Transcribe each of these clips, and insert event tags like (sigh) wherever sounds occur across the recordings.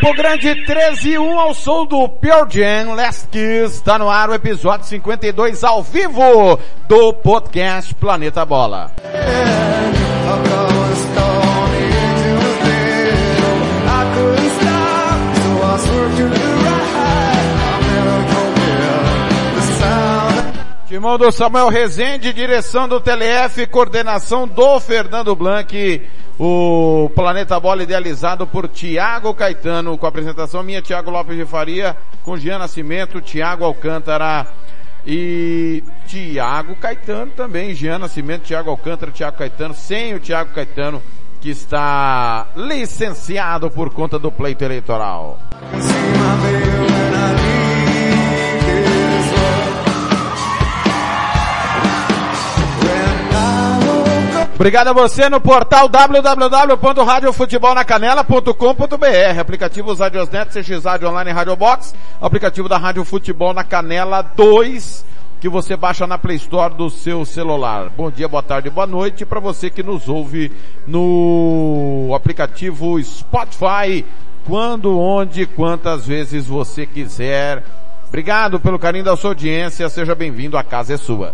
Campo Grande 13 1 ao som do Pearl Jam Last Kiss. Está no ar o episódio 52 ao vivo do podcast Planeta Bola. Timão do Samuel Rezende, direção do TLF, coordenação do Fernando Blanc, o Planeta Bola idealizado por Tiago Caetano, com a apresentação minha, Tiago Lopes de Faria, com Jean Nascimento, Tiago Alcântara. E Tiago Caetano também, Jean Nascimento, Tiago Alcântara, Tiago Caetano, sem o Tiago Caetano, que está licenciado por conta do pleito eleitoral. Obrigado a você no portal www.radiofutebolnacanela.com.br, aplicativo Radiosnet, CX Rádio Online Rádio Box, aplicativo da Rádio Futebol na Canela 2, que você baixa na Play Store do seu celular. Bom dia, boa tarde, boa noite para você que nos ouve no aplicativo Spotify, quando, onde, quantas vezes você quiser. Obrigado pelo carinho da sua audiência, seja bem-vindo, a casa é sua.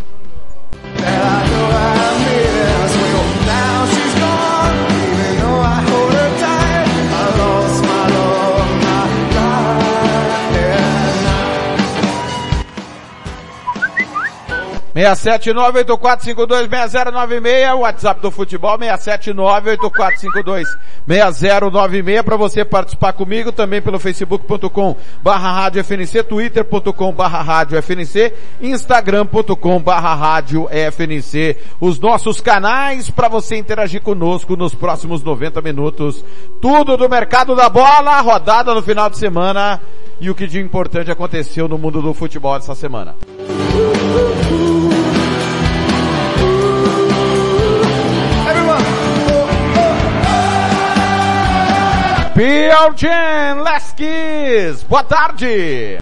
67984526096, WhatsApp do futebol 67984526096 para você participar comigo também pelo facebook.com barra rádio FNC, twitter.com barra rádio FNC, instagram.com barra rádio FNC, os nossos canais para você interagir conosco nos próximos 90 minutos. Tudo do mercado da bola, rodada no final de semana e o que de importante aconteceu no mundo do futebol essa semana. Pearl Jam, Last Kiss. Boa tarde.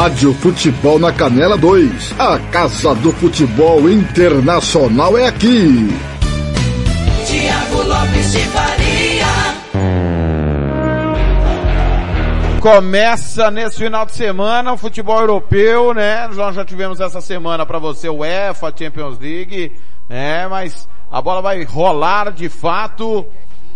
Rádio Futebol na Canela 2. A Casa do Futebol Internacional é aqui. Tiago Lopes de Faria. Começa nesse final de semana o futebol europeu, né? Nós já tivemos essa semana para você o UEFA, Champions League, né? Mas a bola vai rolar de fato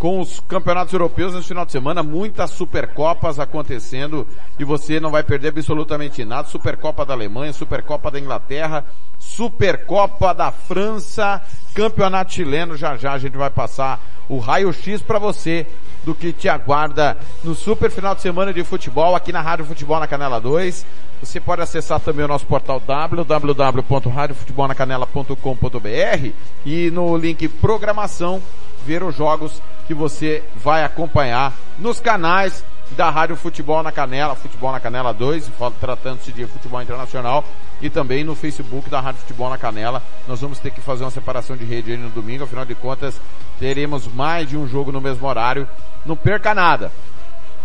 com os campeonatos europeus nesse final de semana, muitas Supercopas acontecendo e você não vai perder absolutamente nada. Supercopa da Alemanha, Supercopa da Inglaterra, Supercopa da França, Campeonato Chileno, já já a gente vai passar o raio-x para você do que te aguarda no super final de semana de futebol aqui na Rádio Futebol na Canela 2. Você pode acessar também o nosso portal www.radiofutebolnacanela.com.br e no link programação ver os jogos que você vai acompanhar nos canais da Rádio Futebol na Canela, Futebol na Canela 2, tratando-se de futebol internacional, e também no Facebook da Rádio Futebol na Canela. Nós vamos ter que fazer uma separação de rede aí no domingo, afinal de contas, teremos mais de um jogo no mesmo horário. Não perca nada.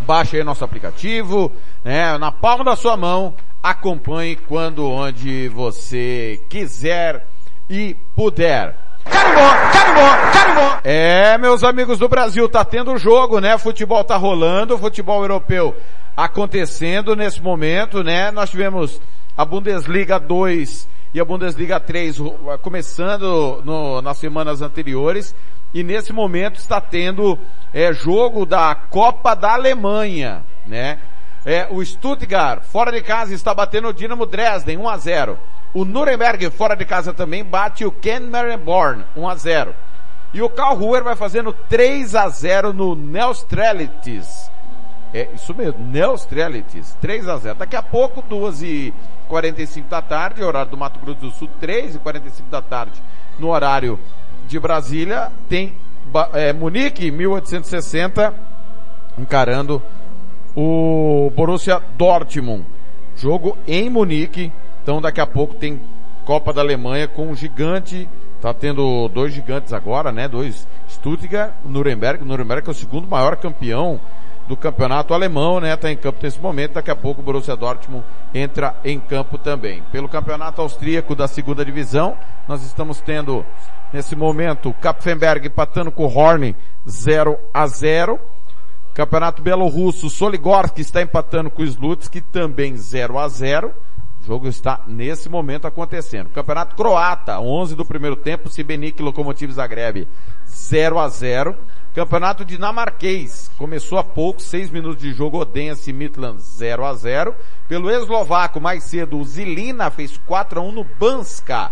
Baixe aí nosso aplicativo, né, na palma da sua mão, acompanhe quando onde você quiser e puder. É, meus amigos do Brasil, tá tendo jogo, né? Futebol tá rolando, futebol europeu acontecendo nesse momento, né? Nós tivemos a Bundesliga 2 e a Bundesliga 3 começando no, nas semanas anteriores e nesse momento está tendo é, jogo da Copa da Alemanha, né? É, o Stuttgart, fora de casa, está batendo o Dinamo Dresden, 1 a 0 o Nuremberg, fora de casa também, bate o Ken Merenborn, 1 a 0 E o Karlsruher vai fazendo 3 a 0 no Neustrelitis. É isso mesmo, Neustrelitis, 3 a 0 Daqui a pouco, 2 e 45 da tarde, horário do Mato Grosso do Sul, 3 e 45 da tarde, no horário de Brasília, tem é, Munique, 1860, encarando o Borussia Dortmund. Jogo em Munique, então daqui a pouco tem Copa da Alemanha com um gigante, tá tendo dois gigantes agora, né? Dois Stuttgart, Nuremberg, Nuremberg é o segundo maior campeão do campeonato alemão, né? Tá em campo nesse momento, daqui a pouco o Borussia Dortmund entra em campo também. Pelo campeonato austríaco da segunda divisão, nós estamos tendo nesse momento Kapfenberg empatando com o Horn 0 a 0. Campeonato Belorrusso, Soligorsk está empatando com o Slutsk também 0 a 0 jogo está nesse momento acontecendo. Campeonato Croata, 11 do primeiro tempo, Sibenik Lokomotiv Zagreb 0 a 0. Campeonato dinamarquês, começou há pouco, 6 minutos de jogo, Odense Midland 0 a 0. Pelo eslovaco, mais cedo, Zilina fez 4 a 1 no Banska.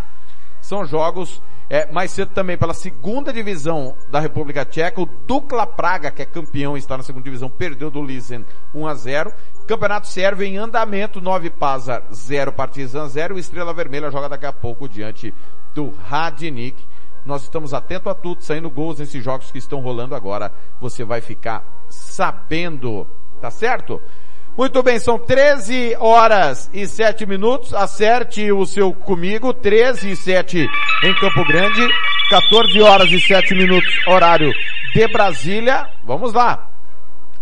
São jogos é, mais cedo também pela segunda divisão da República Tcheca, o Dukla Praga, que é campeão, está na segunda divisão, perdeu do Lisen 1 a 0. Campeonato Sérvio em andamento, 9 Pazar 0, Partizan 0. Estrela Vermelha joga daqui a pouco diante do Radnik. Nós estamos atentos a tudo, saindo gols nesses jogos que estão rolando agora. Você vai ficar sabendo, tá certo? Muito bem, são 13 horas e 7 minutos. Acerte o seu comigo, 13 e 7 em Campo Grande, 14 horas e 7 minutos, horário de Brasília. Vamos lá.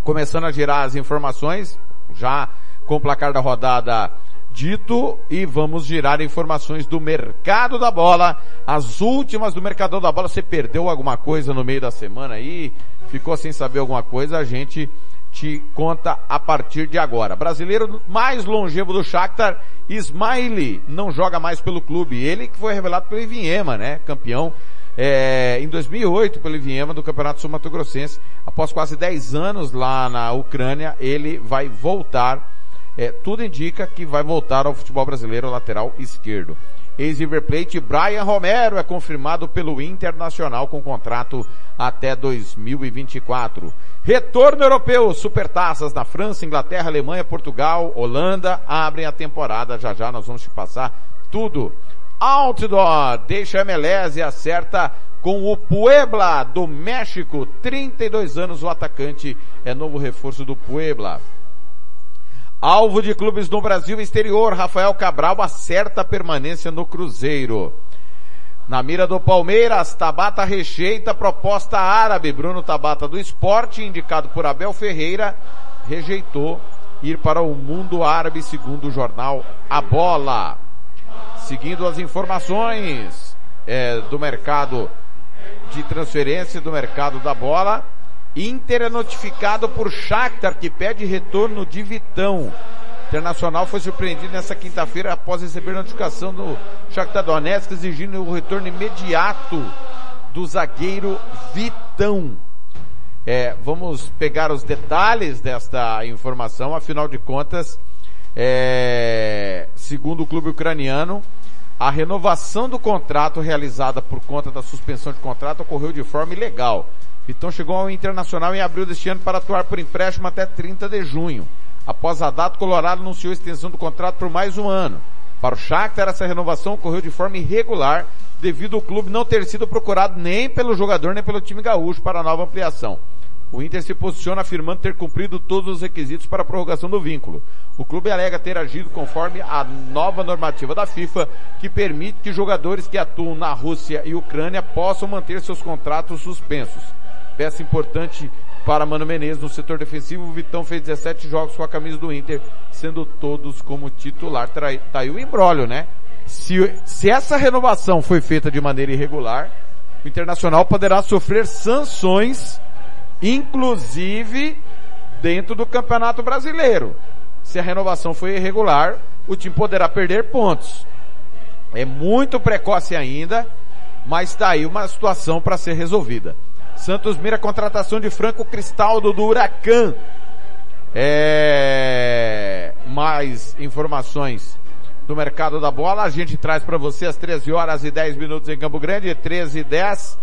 Começando a girar as informações, já com o placar da rodada dito e vamos girar informações do mercado da bola. As últimas do mercado da bola. Você perdeu alguma coisa no meio da semana aí? Ficou sem saber alguma coisa? A gente te conta a partir de agora. Brasileiro mais longevo do Shakhtar, Ismaili, não joga mais pelo clube. Ele que foi revelado pelo Ivinhema, né? Campeão é, em 2008 pelo Ivinhema do Campeonato Sul Mato Grossense. Após quase 10 anos lá na Ucrânia, ele vai voltar. É, tudo indica que vai voltar ao futebol brasileiro lateral esquerdo. Ex-River Plate, Brian Romero é confirmado pelo Internacional com contrato até 2024. Retorno europeu, supertaças na França, Inglaterra, Alemanha, Portugal, Holanda abrem a temporada. Já já nós vamos te passar tudo. Outdoor deixa a MLS e acerta com o Puebla do México. 32 anos o atacante é novo reforço do Puebla. Alvo de clubes no Brasil e exterior, Rafael Cabral acerta permanência no Cruzeiro. Na mira do Palmeiras, Tabata rejeita proposta árabe. Bruno Tabata do esporte, indicado por Abel Ferreira, rejeitou ir para o mundo árabe, segundo o jornal A Bola. Seguindo as informações é, do mercado de transferência, do mercado da bola, Inter é notificado por Shakhtar que pede retorno de Vitão. Internacional foi surpreendido nessa quinta-feira após receber notificação do Shakhtar Donetsk exigindo o retorno imediato do zagueiro Vitão. É, vamos pegar os detalhes desta informação, afinal de contas, é, segundo o clube ucraniano, a renovação do contrato realizada por conta da suspensão de contrato ocorreu de forma ilegal. Vitão chegou ao Internacional em abril deste ano para atuar por empréstimo até 30 de junho. Após a data, Colorado anunciou a extensão do contrato por mais um ano. Para o Shakhtar, essa renovação ocorreu de forma irregular, devido ao clube não ter sido procurado nem pelo jogador nem pelo time gaúcho para a nova ampliação. O Inter se posiciona afirmando ter cumprido todos os requisitos para a prorrogação do vínculo. O clube alega ter agido conforme a nova normativa da FIFA, que permite que jogadores que atuam na Rússia e Ucrânia possam manter seus contratos suspensos. Peça importante para Mano Menezes no setor defensivo. O Vitão fez 17 jogos com a camisa do Inter, sendo todos como titular. Tá aí o embrólio, né? Se, se essa renovação foi feita de maneira irregular, o Internacional poderá sofrer sanções inclusive dentro do Campeonato Brasileiro. Se a renovação foi irregular, o time poderá perder pontos. É muito precoce ainda, mas está aí uma situação para ser resolvida. Santos mira contratação de Franco Cristaldo do Huracan. É... Mais informações do mercado da bola. A gente traz para você às 13 horas e 10 minutos em Campo Grande, 13 e 10.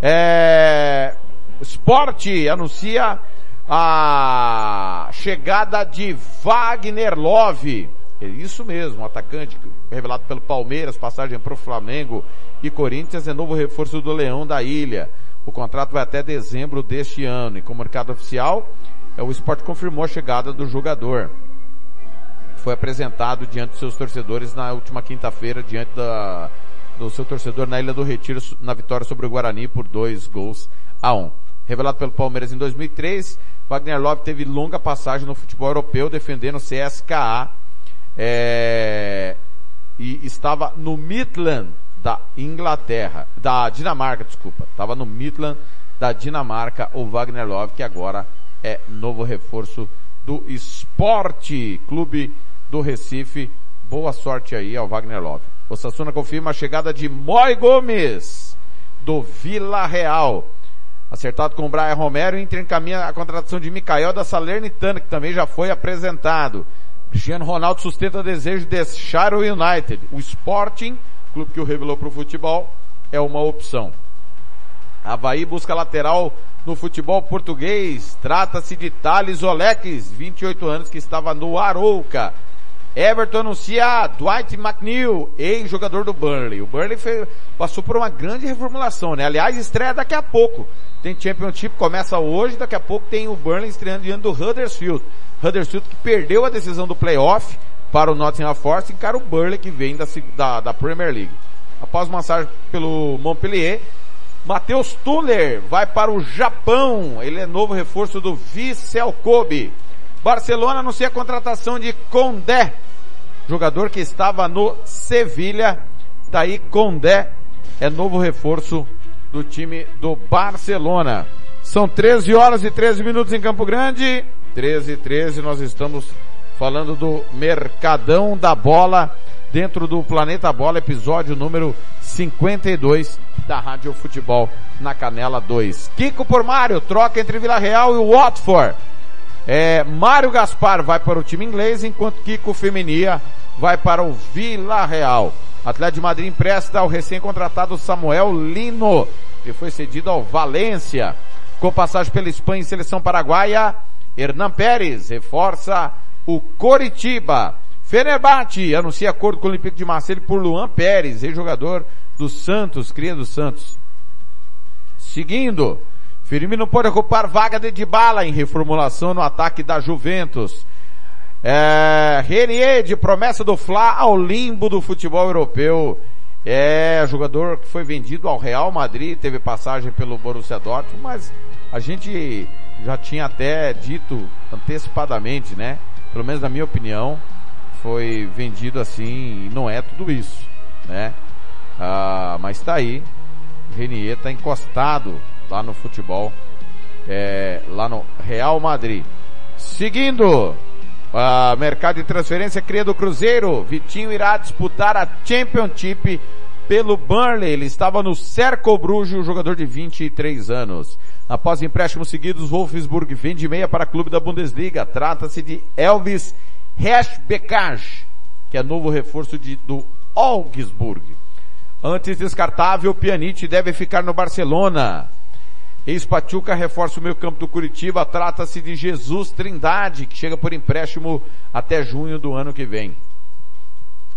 É... Esporte anuncia a chegada de Wagner Love. É isso mesmo, atacante revelado pelo Palmeiras, passagem para o Flamengo e Corinthians, é novo reforço do Leão da Ilha. O contrato vai até dezembro deste ano. E com o mercado oficial, é, o esporte confirmou a chegada do jogador. Foi apresentado diante dos seus torcedores na última quinta-feira, diante da, do seu torcedor na Ilha do Retiro, na vitória sobre o Guarani por dois gols a um revelado pelo Palmeiras em 2003. Wagner Love teve longa passagem no futebol europeu defendendo o CSKA é, e estava no Midland da Inglaterra, da Dinamarca, desculpa. Estava no Midland da Dinamarca o Wagner Love, que agora é novo reforço do Esporte Clube do Recife. Boa sorte aí ao Wagner Love. O Sassuna confirma a chegada de Moi Gomes do Vila Real. Acertado com o Brian Romero, Inter encaminha a contratação de Mikael da Salernitana, que também já foi apresentado. Cristiano Ronaldo sustenta desejo de deixar o United. O Sporting, clube que o revelou para o futebol, é uma opção. Havaí busca lateral no futebol português. Trata-se de Thales Oleques, 28 anos, que estava no Arouca. Everton anuncia Dwight McNeil, ex-jogador do Burnley. O Burnley fez, passou por uma grande reformulação, né? Aliás, estreia daqui a pouco. Tem Championship, começa hoje, daqui a pouco tem o Burnley estreando diante do Huddersfield. Huddersfield que perdeu a decisão do playoff para o Nottingham Forest, encara o Burnley que vem da, da, da Premier League. Após massagem pelo Montpellier, Matheus Tuller vai para o Japão. Ele é novo reforço do Vissel Kobe. Barcelona anuncia a contratação de Condé, jogador que estava no Sevilha. Tá Condé é novo reforço do time do Barcelona. São 13 horas e 13 minutos em Campo Grande. 13 e 13, nós estamos falando do Mercadão da Bola dentro do Planeta Bola, episódio número 52 da Rádio Futebol na Canela 2. Kiko por Mário, troca entre Vila Real e Watford. É, Mário Gaspar vai para o time inglês, enquanto Kiko Feminia vai para o Vila Real. Atlético de Madrid empresta ao recém-contratado Samuel Lino, que foi cedido ao Valência. Com passagem pela Espanha e seleção paraguaia, Hernan Pérez reforça o Coritiba. Fenerbahçe anuncia acordo com o Olympique de Marseille por Luan Pérez, ex-jogador do Santos, cria do Santos. Seguindo, Firmino pode ocupar vaga de Dybala em reformulação no ataque da Juventus. É, Renier de promessa do Fla ao limbo do futebol europeu. É jogador que foi vendido ao Real Madrid, teve passagem pelo Borussia Dortmund, mas a gente já tinha até dito antecipadamente, né? Pelo menos na minha opinião, foi vendido assim, e não é tudo isso, né? Ah, mas tá aí, Renier tá encostado lá no futebol, é, lá no Real Madrid. Seguindo, Uh, mercado de transferência cria do Cruzeiro. Vitinho irá disputar a Championship pelo Burnley. Ele estava no Cerco Bruges, jogador de 23 anos. Após empréstimos seguidos, Wolfsburg vende meia para clube da Bundesliga. Trata-se de Elvis Hesbekaj, que é novo reforço de, do Augsburg. Antes descartável, Pjanic deve ficar no Barcelona. Ex-Pachuca reforça o meio campo do Curitiba. Trata-se de Jesus Trindade, que chega por empréstimo até junho do ano que vem.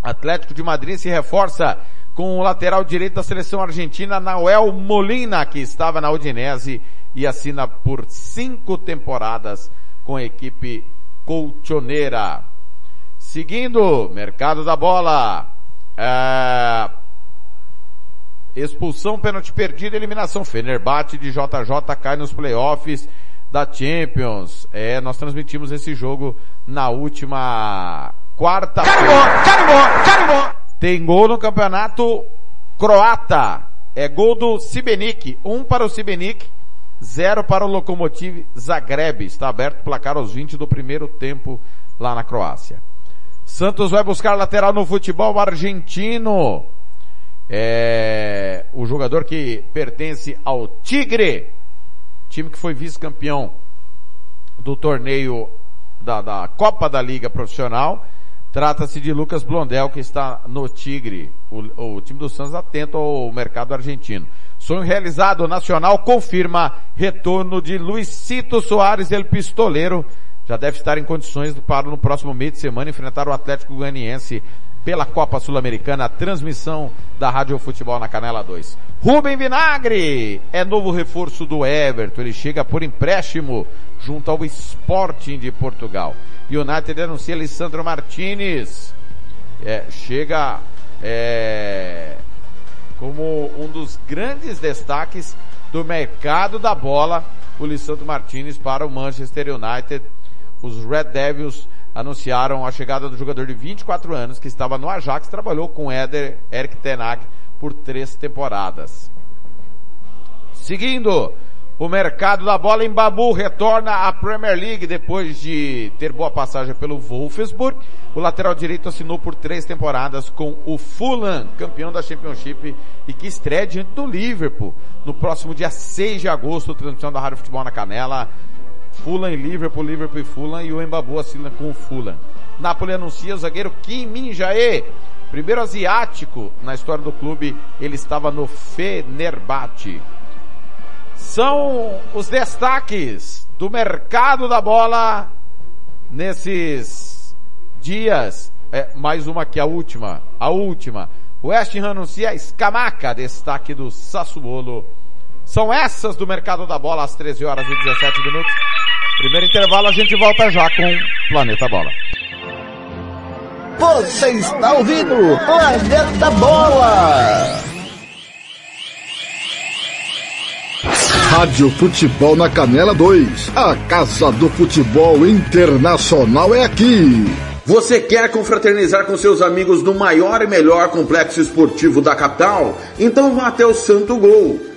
Atlético de Madrid se reforça com o lateral direito da seleção argentina, Nahuel Molina, que estava na Udinese e assina por cinco temporadas com a equipe colchoneira. Seguindo, mercado da bola. É... Expulsão, pênalti perdido, eliminação. Fenerbahçe de JJ cai nos playoffs da Champions. É, nós transmitimos esse jogo na última quarta. Carimbó, carimbó, carimbó. Tem gol no campeonato croata. É gol do Sibenik. Um para o Sibenik, zero para o Lokomotiv Zagreb. Está aberto o placar aos 20 do primeiro tempo lá na Croácia. Santos vai buscar lateral no futebol argentino. É o jogador que pertence ao Tigre time que foi vice-campeão do torneio da, da, Copa da Liga Profissional. Trata-se de Lucas Blondel, que está no Tigre, o, o time do Santos atento ao mercado argentino. Sonho realizado, Nacional confirma retorno de Luizito Soares, ele pistoleiro, já deve estar em condições para no próximo meio de semana enfrentar o Atlético Goianiense pela Copa Sul-Americana, a transmissão da Rádio Futebol na Canela 2. Rubem Vinagre é novo reforço do Everton, ele chega por empréstimo junto ao Sporting de Portugal. United anuncia Alessandro Martinez, é, chega é, como um dos grandes destaques do mercado da bola, o Lissandro Martinez para o Manchester United. Os Red Devils anunciaram a chegada do jogador de 24 anos que estava no Ajax, trabalhou com Eder, Eric Tenag por três temporadas. Seguindo, o mercado da bola em Babu retorna à Premier League depois de ter boa passagem pelo Wolfsburg. O lateral direito assinou por três temporadas com o Fulham, campeão da Championship, e que estreia diante do Liverpool no próximo dia 6 de agosto, transmissão da Rádio Futebol na Canela. Fulham e Liverpool, Liverpool e Fulham e o Embabu assina com o Fulham. Napoli anuncia o zagueiro Kim Min-jae, primeiro asiático na história do clube, ele estava no Fenerbahçe. São os destaques do mercado da bola nesses dias. É, mais uma que a última, a última. West Ham anuncia Escamaca, destaque do Sassuolo. São essas do mercado da bola às 13 horas e 17 minutos. Primeiro intervalo, a gente volta já com Planeta Bola. Você está ouvindo Planeta Bola! Rádio Futebol na Canela 2. A Casa do Futebol Internacional é aqui. Você quer confraternizar com seus amigos no maior e melhor complexo esportivo da capital? Então vá até o Santo Gol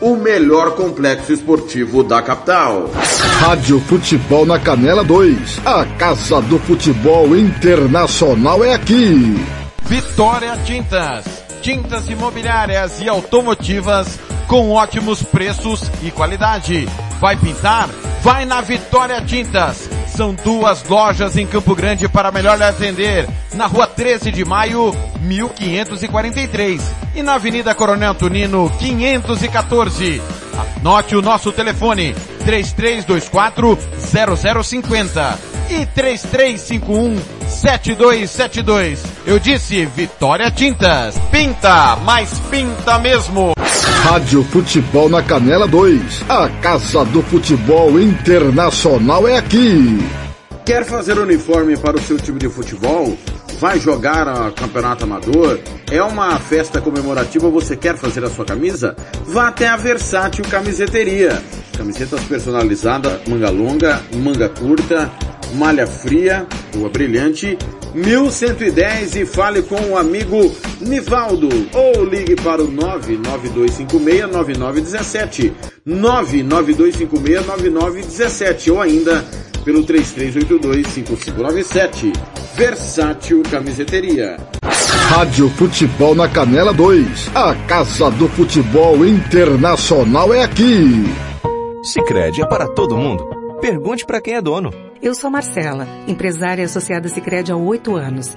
o melhor complexo esportivo da capital. Rádio Futebol na Canela 2. A Casa do Futebol Internacional é aqui. Vitória Tintas. Tintas imobiliárias e automotivas com ótimos preços e qualidade. Vai pintar? Vai na Vitória Tintas. São duas lojas em Campo Grande para melhor atender. Na rua 13 de maio, 1543. E na Avenida Coronel Tunino, 514. Anote o nosso telefone, 3324 0050 e 3351 7272. Eu disse Vitória Tintas. Pinta, mas pinta mesmo. Rádio Futebol na Canela 2. A Casa do Futebol Internacional é aqui. Quer fazer uniforme para o seu time de futebol? Vai jogar a campeonato amador? É uma festa comemorativa, você quer fazer a sua camisa? Vá até a Versátil Camiseteria. Camisetas personalizadas, manga longa, manga curta, malha fria, rua brilhante, 1110 e fale com o amigo Nivaldo. Ou ligue para o 992569917 992569917 ou ainda pelo 33825597 Versátil Camiseteria. Rádio Futebol na Canela 2 A Casa do Futebol Internacional é aqui. Sicredi é para todo mundo Pergunte para quem é dono Eu sou Marcela, empresária associada Sicredi há oito anos.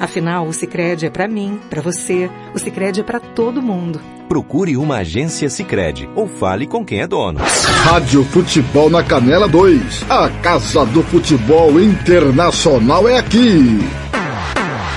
Afinal, o Sicredi é para mim, para você. O Sicredi é para todo mundo. Procure uma agência Sicredi ou fale com quem é dono. Rádio Futebol na Canela 2. A Casa do Futebol Internacional é aqui.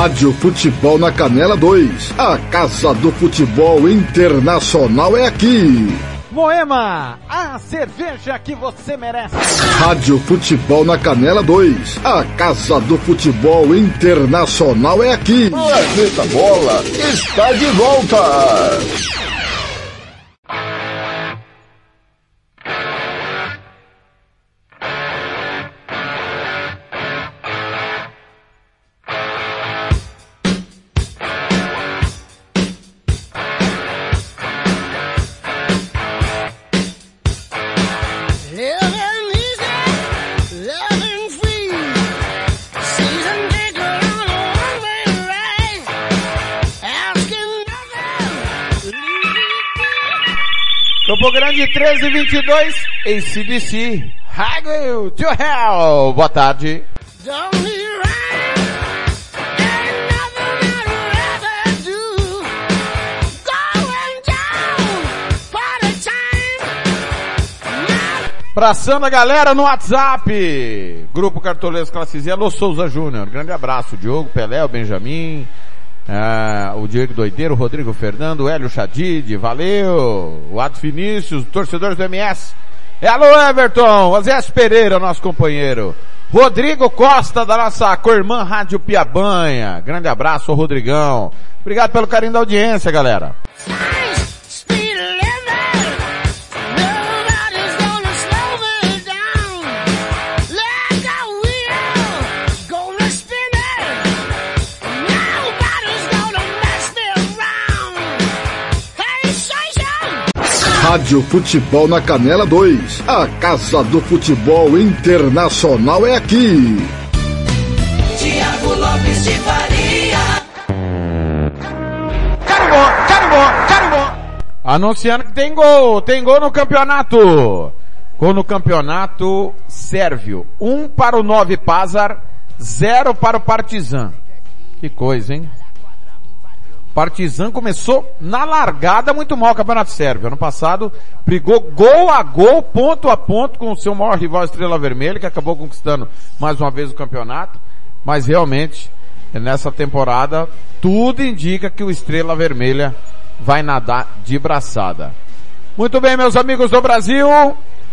Rádio Futebol na Canela 2. A Casa do Futebol Internacional é aqui. Moema, a cerveja que você merece. Rádio Futebol na Canela 2. A Casa do Futebol Internacional é aqui. Planeta Bola está de volta. Grande 1322, ACDC, Highway to Hell. Boa tarde. Abraçando a galera no WhatsApp. Grupo Cartoleiros Classe Z, Alô Souza Júnior. Grande abraço, Diogo, Pelé, o Benjamin, ah, o Diego Doideiro, o Rodrigo Fernando, o Hélio Chadid, valeu! O Atos Vinícius, torcedores do MS. É alô Everton, o Zé Pereira, nosso companheiro. Rodrigo Costa, da nossa co-irmã Rádio Piabanha. Grande abraço, Rodrigão. Obrigado pelo carinho da audiência, galera. Rádio Futebol na Canela 2. A Casa do Futebol Internacional é aqui. Tiago Lopes de Faria. Carimbó, carimbó, carimbó. Anunciando que tem gol, tem gol no campeonato. Gol no campeonato sérvio. Um para o Nove Pazar, zero para o Partizan. Que coisa, hein? Partizan começou na largada muito mal o Campeonato Sérvio. Ano passado brigou gol a gol, ponto a ponto com o seu maior rival Estrela Vermelha, que acabou conquistando mais uma vez o campeonato. Mas realmente, nessa temporada, tudo indica que o Estrela Vermelha vai nadar de braçada. Muito bem, meus amigos do Brasil.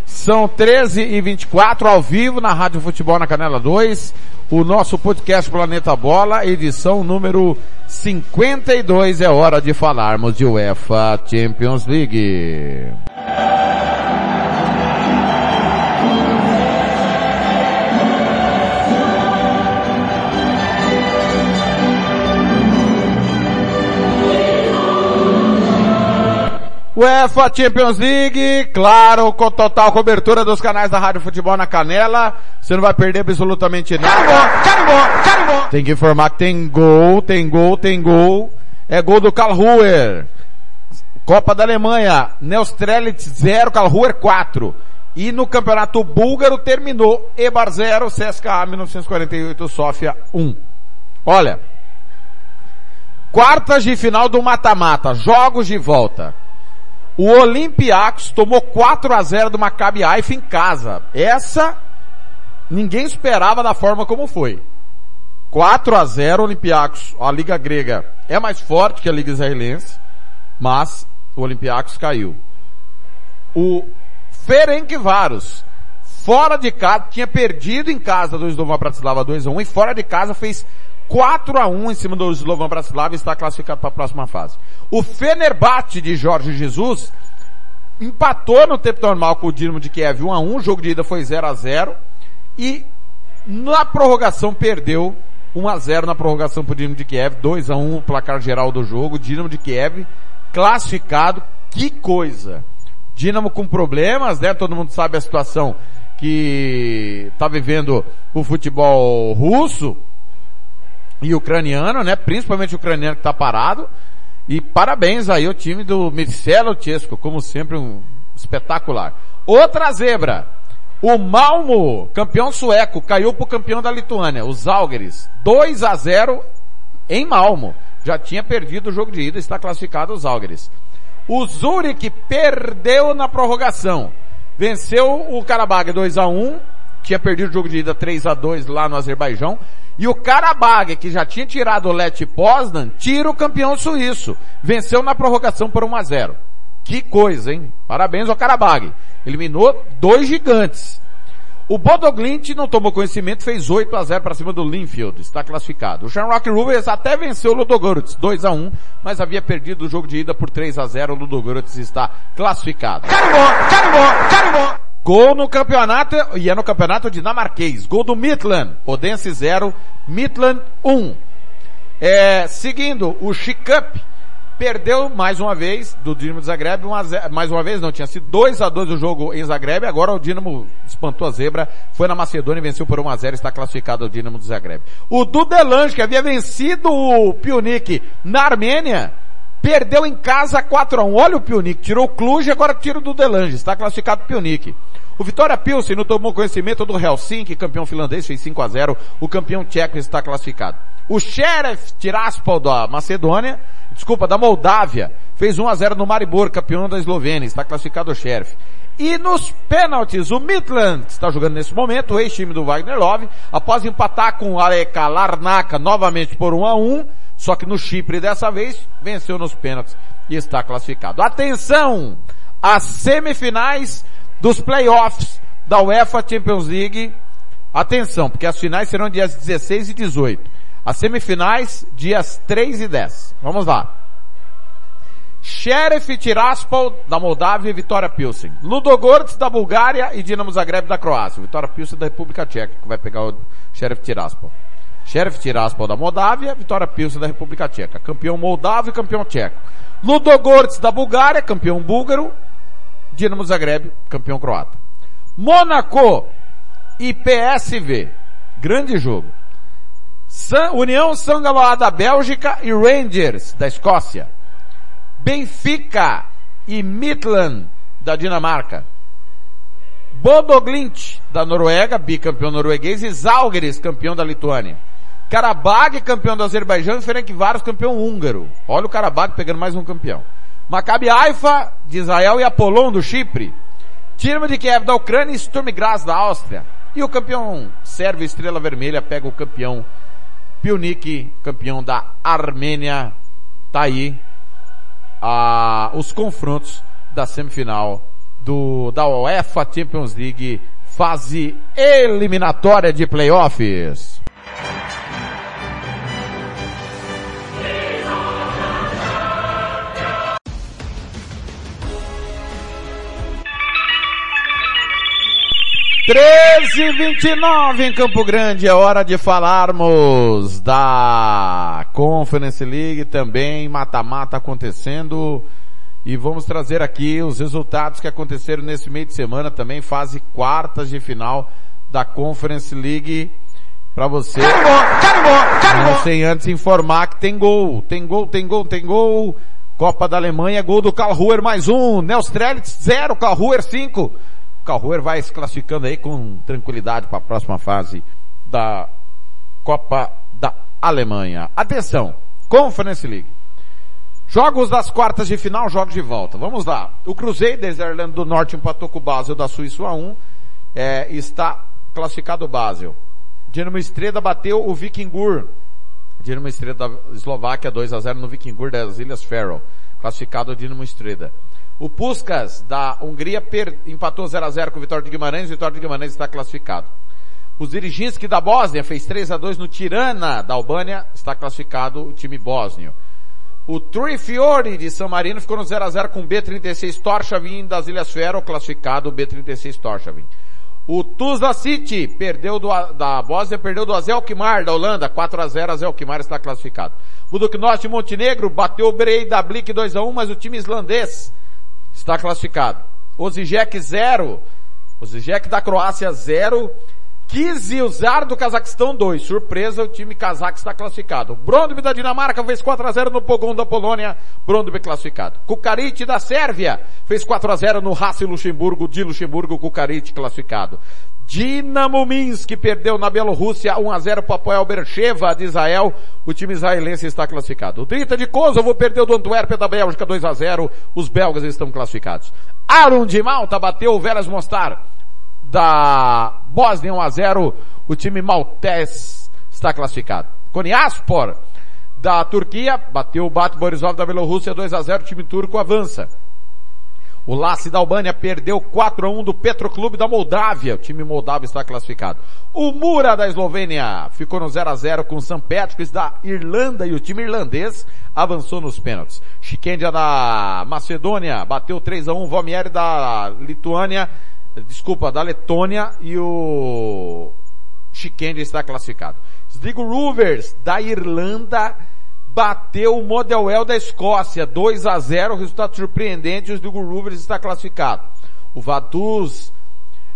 São 13 e 24 ao vivo na Rádio Futebol na Canela 2. O nosso podcast Planeta Bola, edição número 52. É hora de falarmos de UEFA Champions League. UEFA Champions League, claro, com total cobertura dos canais da Rádio Futebol na Canela. Você não vai perder absolutamente nada. Carimbó, carimbó, carimbó. Tem que informar que tem gol, tem gol, tem gol. É gol do Karlsruher. Copa da Alemanha, Neustrelitz 0, Karlsruher 4. E no campeonato búlgaro terminou Ebar 0, CSKA 1948, Sofia 1. Olha, quartas de final do mata-mata, jogos de volta. O Olympiacos tomou 4 a 0 do Maccabi Haifa em casa. Essa ninguém esperava da forma como foi. 4 a 0 Olympiacos, a Liga Grega é mais forte que a Liga Israelense, mas o Olympiacos caiu. O Ferencváros, fora de casa, tinha perdido em casa do Slovan Bratislava 2 a 1 e fora de casa fez 4 a 1 em cima do Slovan Bratislava e está classificado para a próxima fase. O Fenerbahçe de Jorge Jesus empatou no tempo normal com o Dinamo de Kiev 1 a 1, o jogo de ida foi 0 a 0 e na prorrogação perdeu 1 a 0 na prorrogação para o Dinamo de Kiev, 2 a 1 o placar geral do jogo, Dinamo de Kiev classificado, que coisa! Dinamo com problemas, né? Todo mundo sabe a situação que está vivendo o futebol russo e ucraniano, né? Principalmente o ucraniano que está parado. E parabéns aí ao time do Mircelo Chesco, como sempre um espetacular. Outra zebra. O Malmo, campeão sueco, caiu pro campeão da Lituânia, os Algeris. 2 a 0 em Malmo. Já tinha perdido o jogo de ida, está classificado os Algeris. O Zurich perdeu na prorrogação. Venceu o Karabag 2 a 1 tinha perdido o jogo de ida 3 a 2 lá no Azerbaijão. E o Karabag, que já tinha tirado o Let Poznan, tira o campeão suíço. Venceu na prorrogação por 1 a 0. Que coisa, hein? Parabéns ao Karabag. Eliminou dois gigantes. O Bodoglint não tomou conhecimento, fez 8 a 0 para cima do Linfield, está classificado. O Shamrock Rovers até venceu o Ludogorets 2 a 1, mas havia perdido o jogo de ida por 3 a 0. O Ludogorets está classificado. Carimbó, carimbó, carimbó. Gol no campeonato, e é no campeonato dinamarquês. Gol do Midland. Odense 0, Midland 1. É, seguindo, o Chicup perdeu mais uma vez do Dinamo de Zagreb, uma, mais uma vez não, tinha sido 2 a 2 o jogo em Zagreb, agora o Dinamo espantou a zebra, foi na Macedônia e venceu por 1 a 0 está classificado o Dinamo de Zagreb. O Dudelange, que havia vencido o Pionik na Armênia, perdeu em casa 4 a 1 Olha o Pionik, tirou o Cluj e agora tira o Dudelange, está classificado o Pionik. O Vitória Pilsen não tomou conhecimento do Helsinki, campeão finlandês, fez 5 a 0 o campeão tcheco está classificado. O Sheriff Tiraspol da Macedônia, desculpa, da Moldávia, fez 1 a 0 no Maribor, campeão da Eslovênia, está classificado o Sheriff. E nos pênaltis, o Midland, que está jogando nesse momento, o ex-time do Wagner Love, após empatar com o Aleka Larnaca novamente por 1 a 1 só que no Chipre dessa vez, venceu nos pênaltis e está classificado. Atenção! As semifinais dos playoffs da UEFA Champions League. Atenção, porque as finais serão dias 16 e 18. As semifinais, dias 3 e 10. Vamos lá. Sheriff Tiraspol da Moldávia e Vitória Pilsen. Ludogorets da Bulgária e Dinamo Zagreb da Croácia. Vitória Pilsen da República Tcheca, que vai pegar o Sheriff Tiraspol. Sheriff Tiraspol da Moldávia, Vitória Pilsen da República Tcheca. Campeão moldavo e campeão tcheco. Ludogorets da Bulgária, campeão búlgaro. Dinamo Zagreb, campeão croata. Mônaco e PSV. Grande jogo. San, União Sangaloa da Bélgica e Rangers da Escócia. Benfica e Midland da Dinamarca. Bodoglint da Noruega, bicampeão norueguês, e Zalgiris, campeão da Lituânia. Karabag, campeão do Azerbaijão, e Ferencváros, campeão húngaro. Olha o Karabag pegando mais um campeão. Maccabi Haifa, de Israel, e Apollon, do Chipre. Tirma de Kiev, da Ucrânia, e Sturm Graz, da Áustria. E o campeão sérvio Estrela Vermelha pega o campeão Pionik, campeão da Armênia. Tá aí a, os confrontos da semifinal do, da UEFA Champions League, fase eliminatória de playoffs. 13 29 em Campo Grande, é hora de falarmos da Conference League também, mata-mata acontecendo. E vamos trazer aqui os resultados que aconteceram nesse meio de semana também, fase quartas de final da Conference League para você. Carimbó, carimbó, carimbó. Não sem antes informar que tem gol, tem gol, tem gol, tem gol. Copa da Alemanha, gol do Karlhuer mais um, Neustrelitz zero, Karlhuer cinco. Calhoer vai se classificando aí com tranquilidade para a próxima fase da Copa da Alemanha. Atenção, Conference League. Jogos das quartas de final, jogos de volta. Vamos lá. O Cruzeiro, a Irlanda do Norte, empatou com o Basel da Suíça 1 a 1. É, está classificado o Basel. Dinamo Estrela bateu o Vikingur. Dinamo Estrela da Eslováquia 2 a 0 no Vikingur das Ilhas Faroe. Classificado o Dinamo Estrela. O Puskas da Hungria per... empatou 0 a 0 com o Vitória de Guimarães. O Vitória de Guimarães está classificado. O Ziriginski da Bósnia fez 3 a 2 no Tirana da Albânia. Está classificado o time bósnio. O Trifiore de San Marino ficou no 0 a 0 com o B36 Torshavn das Ilhas Faroe, classificado o B36 Torshavn. O Tuzla City perdeu do, da Bósnia, perdeu do Azelkmar da Holanda, 4 a 0 Azelkmar está classificado. O Duque Norte de Montenegro bateu o Brei da Blick 2 a 1 mas o time islandês está classificado. O Zizek 0, o Zizek da Croácia 0, Kizilzar do Cazaquistão 2. Surpresa, o time cazaque está classificado. Brondby da Dinamarca fez 4 a 0 no Pogon da Polônia. Brondby classificado. Kukarit da Sérvia fez 4 a 0 no Racing Luxemburgo de Luxemburgo. Kukarit classificado. Dinamo Minsk perdeu na Bielorrússia 1 a 0 para Apoel Bercheva de Israel. O time israelense está classificado. O Drita de Kosovo perdeu do Antuérpia da Bélgica 2 a 0. Os belgas estão classificados. Aron de Malta bateu o Velas Mostar da Bósnia 1 a 0. O time maltês está classificado. Konyaspor da Turquia bateu o Bat Borisov da Bielorrússia 2 a 0. O time turco avança. O Lasse da Albânia perdeu 4 a 1 do Petroclube da Moldávia. O time moldavo está classificado. O Mura da Eslovênia ficou no 0 a 0 com o St. Patrick's da Irlanda e o time irlandês avançou nos pênaltis. Chiquendia da Macedônia bateu 3 a 1 Vomieri da Lituânia desculpa, da Letônia e o Chiquendia está classificado. Sligo Rovers da Irlanda bateu o Modelwell da Escócia, 2 a 0, resultado surpreendente, o Sligo Rovers está classificado. O Vaduz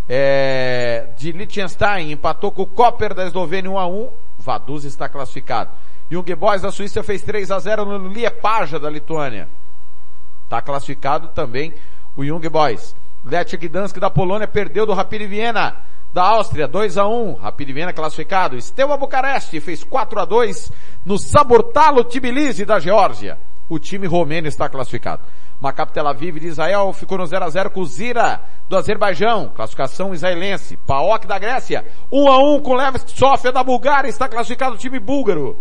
é, de Liechtenstein empatou com o Copper da Eslovênia 1 a 1, Vaduz está classificado. Young Boys da Suíça fez 3 a 0 no Liepaja da Lituânia. Está classificado também o Young Boys. Lech Gdansk da Polônia perdeu do Rapid Viena da Áustria, 2 a 1 Rapid Viena classificado. Steaua Bucareste fez 4 a 2 no Sabortalo Tbilisi da Geórgia. O time romeno está classificado. Maccabi Tel Aviv de Israel ficou no 0 a 0 com o Zira do Azerbaijão, classificação israelense. PAOK da Grécia, 1 a 1 com Levski Sofia da Bulgária, está classificado o time búlgaro.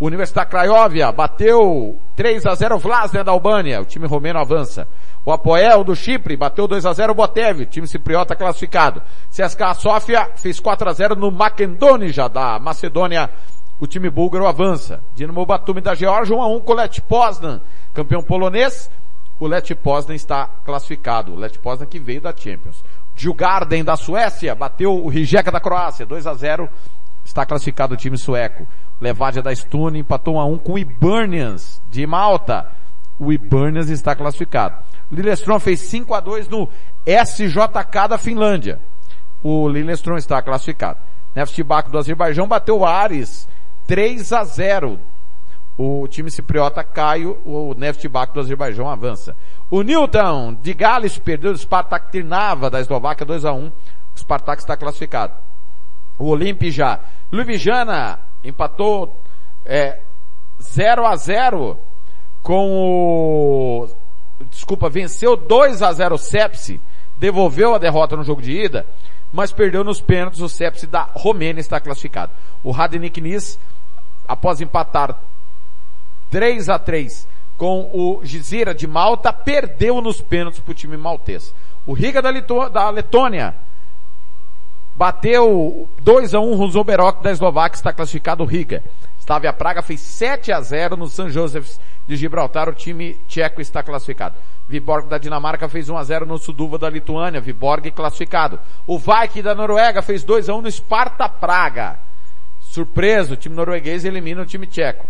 Universidade Craiovia bateu 3 a 0 Vlasnia da Albânia, o time romeno avança. O Apoel do Chipre bateu 2 a 0 o Botev, time cipriota classificado. CSKA Sofia fez 4 a 0 no Makedonija da Macedônia. O time búlgaro avança. Dinamo Batumi da Geórgia 1 a 1 com o Lech Poznan, campeão polonês. O Lech Poznan está classificado. O Lech Poznan que veio da Champions. Djurgården da Suécia bateu o Rijeka da Croácia 2 a 0. Está classificado o time sueco. Levadia da Stune empatou 1 a 1 com o Ibernians de Malta. O Ibernians está classificado. Lillestrøm fez 5 a 2 no SJK da Finlândia. O Lillestrøm está classificado. Neft Baku do Azerbaijão bateu o Ares 3 a 0. O time cipriota cai, o Neft Baku do Azerbaijão avança. O Newton de Gales perdeu o Spartak Trnava da Eslováquia 2 a 1. O Spartak está classificado. O Olimpija Ljubljana empatou é, 0 a 0 com o desculpa, venceu 2 a 0 o Sepsi, devolveu a derrota no jogo de ida, mas perdeu nos pênaltis o Sepsi da Romênia está classificado. O Radnik Nis, após empatar 3 a 3 com o Gizira de Malta, perdeu nos pênaltis para o time maltês. O Riga da, Lito da Letônia bateu 2 a 1 um, o Zoberok da Eslováquia, está classificado Riga. Slavia Praga fez 7 a 0 no San Josef's de Gibraltar, o time tcheco está classificado. Viborg da Dinamarca fez 1 a 0 no Suduva da Lituânia, Viborg classificado. O Viking da Noruega fez 2 a 1 no Sparta Praga. Surpreso, o time norueguês elimina o time tcheco.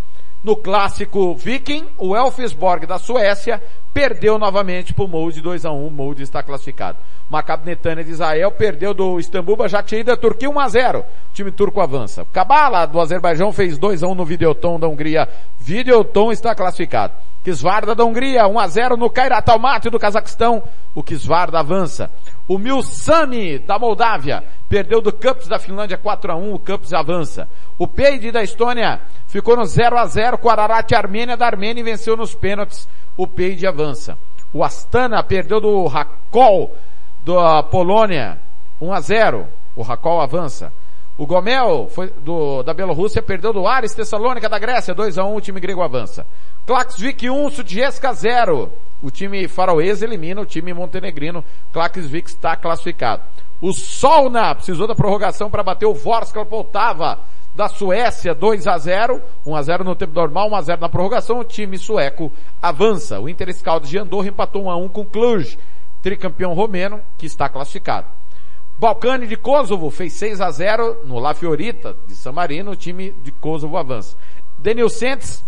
No clássico Viking, o Elfsborg da Suécia perdeu novamente para o Molde 2 a 1 o Molde está classificado. Maccabi Netanya de Israel perdeu do Istambul Başakşehir da Turquia 1 a 0. O time turco avança. Kabala do Azerbaijão fez 2 a 1 no Videoton da Hungria. Videoton está classificado. Kisvarda da Hungria 1 a 0 no Kairat Almaty do Cazaquistão. O Kisvarda avança. O Milsami da Moldávia perdeu do Cups da Finlândia 4 a 1, o Cups avança. O Peide da Estônia ficou no 0 a 0 com o Ararat Armênia da Armênia e venceu nos pênaltis. O Peide avança. O Astana perdeu do Rakol da Polônia 1 a 0. O Racol avança. O Gomel foi do, da Bielorrússia perdeu do Ares Tessalônica da Grécia, 2 a 1 o time grego avança. Klaksvik 1, Sudjeska 0. O time faroês elimina o time montenegrino. Klaksvik está classificado. O Solna precisou da prorrogação para bater o Vorskla Poltava da Suécia 2 a 0, 1 a 0 no tempo normal, 1 a 0 na prorrogação. O time sueco avança. O Inter de Andorra empatou 1 a 1 com o Cluj, tricampeão romeno, que está classificado. Balcani de Kosovo fez 6 a 0 no La Fiorita de San Marino, o time de Kosovo avança. Denil Sentes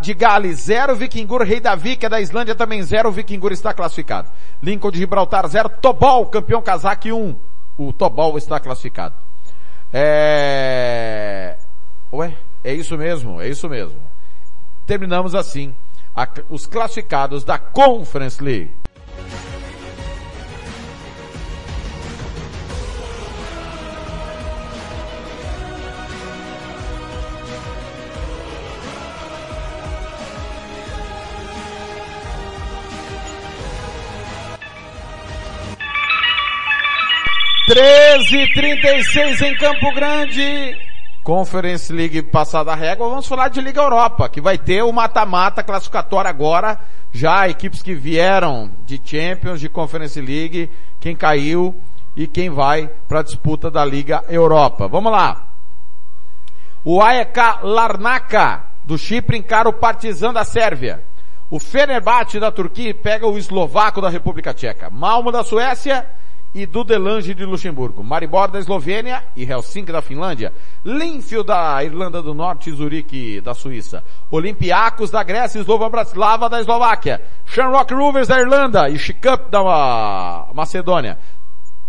de Gales 0, Vikingur, Rei Davi, que é da Islândia também 0, Vikingur está classificado. Lincoln de Gibraltar 0, Tobol, campeão casaque 1. O Tobol está classificado. É... Ué, é isso mesmo, é isso mesmo. Terminamos assim a, os classificados da Conference League. Treze trinta e seis em Campo Grande. Conference League passada a régua, vamos falar de Liga Europa, que vai ter o mata-mata classificatório agora, já equipes que vieram de Champions, de Conference League, quem caiu e quem vai para a disputa da Liga Europa. Vamos lá. O AEK Larnaca do Chipre encara o Partizan da Sérvia. O Fenerbahçe da Turquia pega o Eslovaco da República Tcheca. Malmo da Suécia e Dudelange de Luxemburgo, Maribor da Eslovênia e Helsinki da Finlândia, Linfield da Irlanda do Norte e Zurique da Suíça, Olympiacos da Grécia e Slova Bratislava da Eslováquia, Shamrock Rovers da Irlanda e Shikup da Macedônia.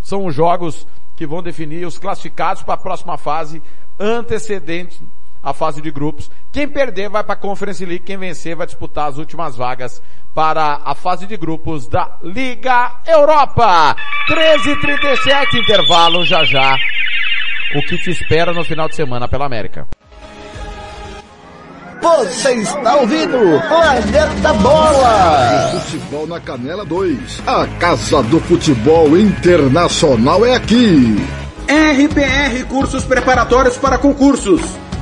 São os jogos que vão definir os classificados para a próxima fase antecedente à fase de grupos. Quem perder vai para a Conference League, quem vencer vai disputar as últimas vagas para a fase de grupos da Liga Europa. 13:37 intervalo já já. O que te espera no final de semana pela América. Você está ouvindo Planeta Bola! Futebol na Canela 2. A Casa do Futebol Internacional é aqui. RPR Cursos Preparatórios para Concursos.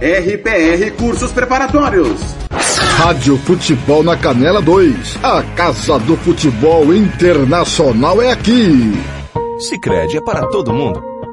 RPR Cursos Preparatórios. Rádio Futebol na Canela 2. A Casa do Futebol Internacional é aqui. Sicredi é para todo mundo.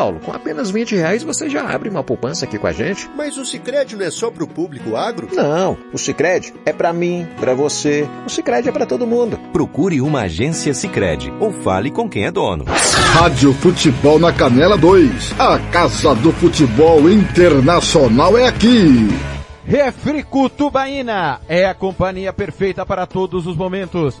Com apenas 20 reais você já abre uma poupança aqui com a gente. Mas o Sicredi não é só para o público agro? Não, o Sicredi é para mim, para você. O Sicredi é para todo mundo. Procure uma agência Sicredi ou fale com quem é dono. Rádio Futebol na Canela 2. A Casa do Futebol Internacional é aqui. Refrico Tubaína é a companhia perfeita para todos os momentos.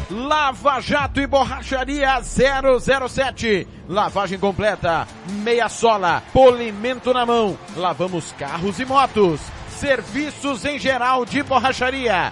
Lava Jato e Borracharia 007. Lavagem completa, meia sola, polimento na mão. Lavamos carros e motos. Serviços em geral de borracharia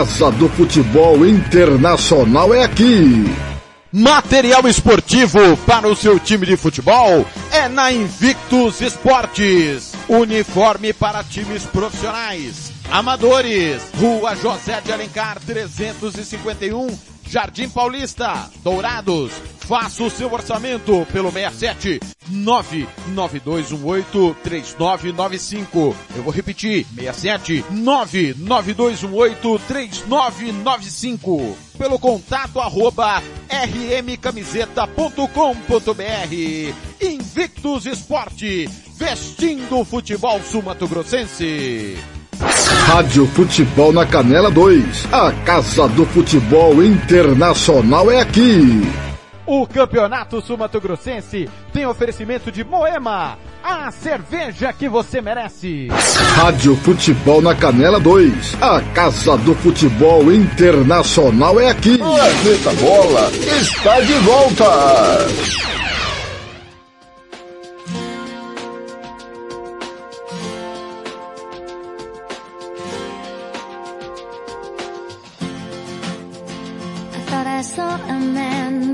Casa do Futebol Internacional é aqui. Material esportivo para o seu time de futebol é na Invictus Esportes. Uniforme para times profissionais, amadores. Rua José de Alencar 351, Jardim Paulista, Dourados. Faça o seu orçamento pelo 67 99218 3995. Eu vou repetir, 67 99218 3995. Pelo contato arroba rmcamiseta.com.br. Invictus Esporte, vestindo o futebol sul-mato-grossense. Rádio Futebol na Canela 2. A Casa do Futebol Internacional é aqui. O Campeonato Sul-Mato Grossense tem oferecimento de Moema, a cerveja que você merece. Rádio Futebol na Canela 2. A Casa do Futebol Internacional é aqui. Planeta Bola está de volta.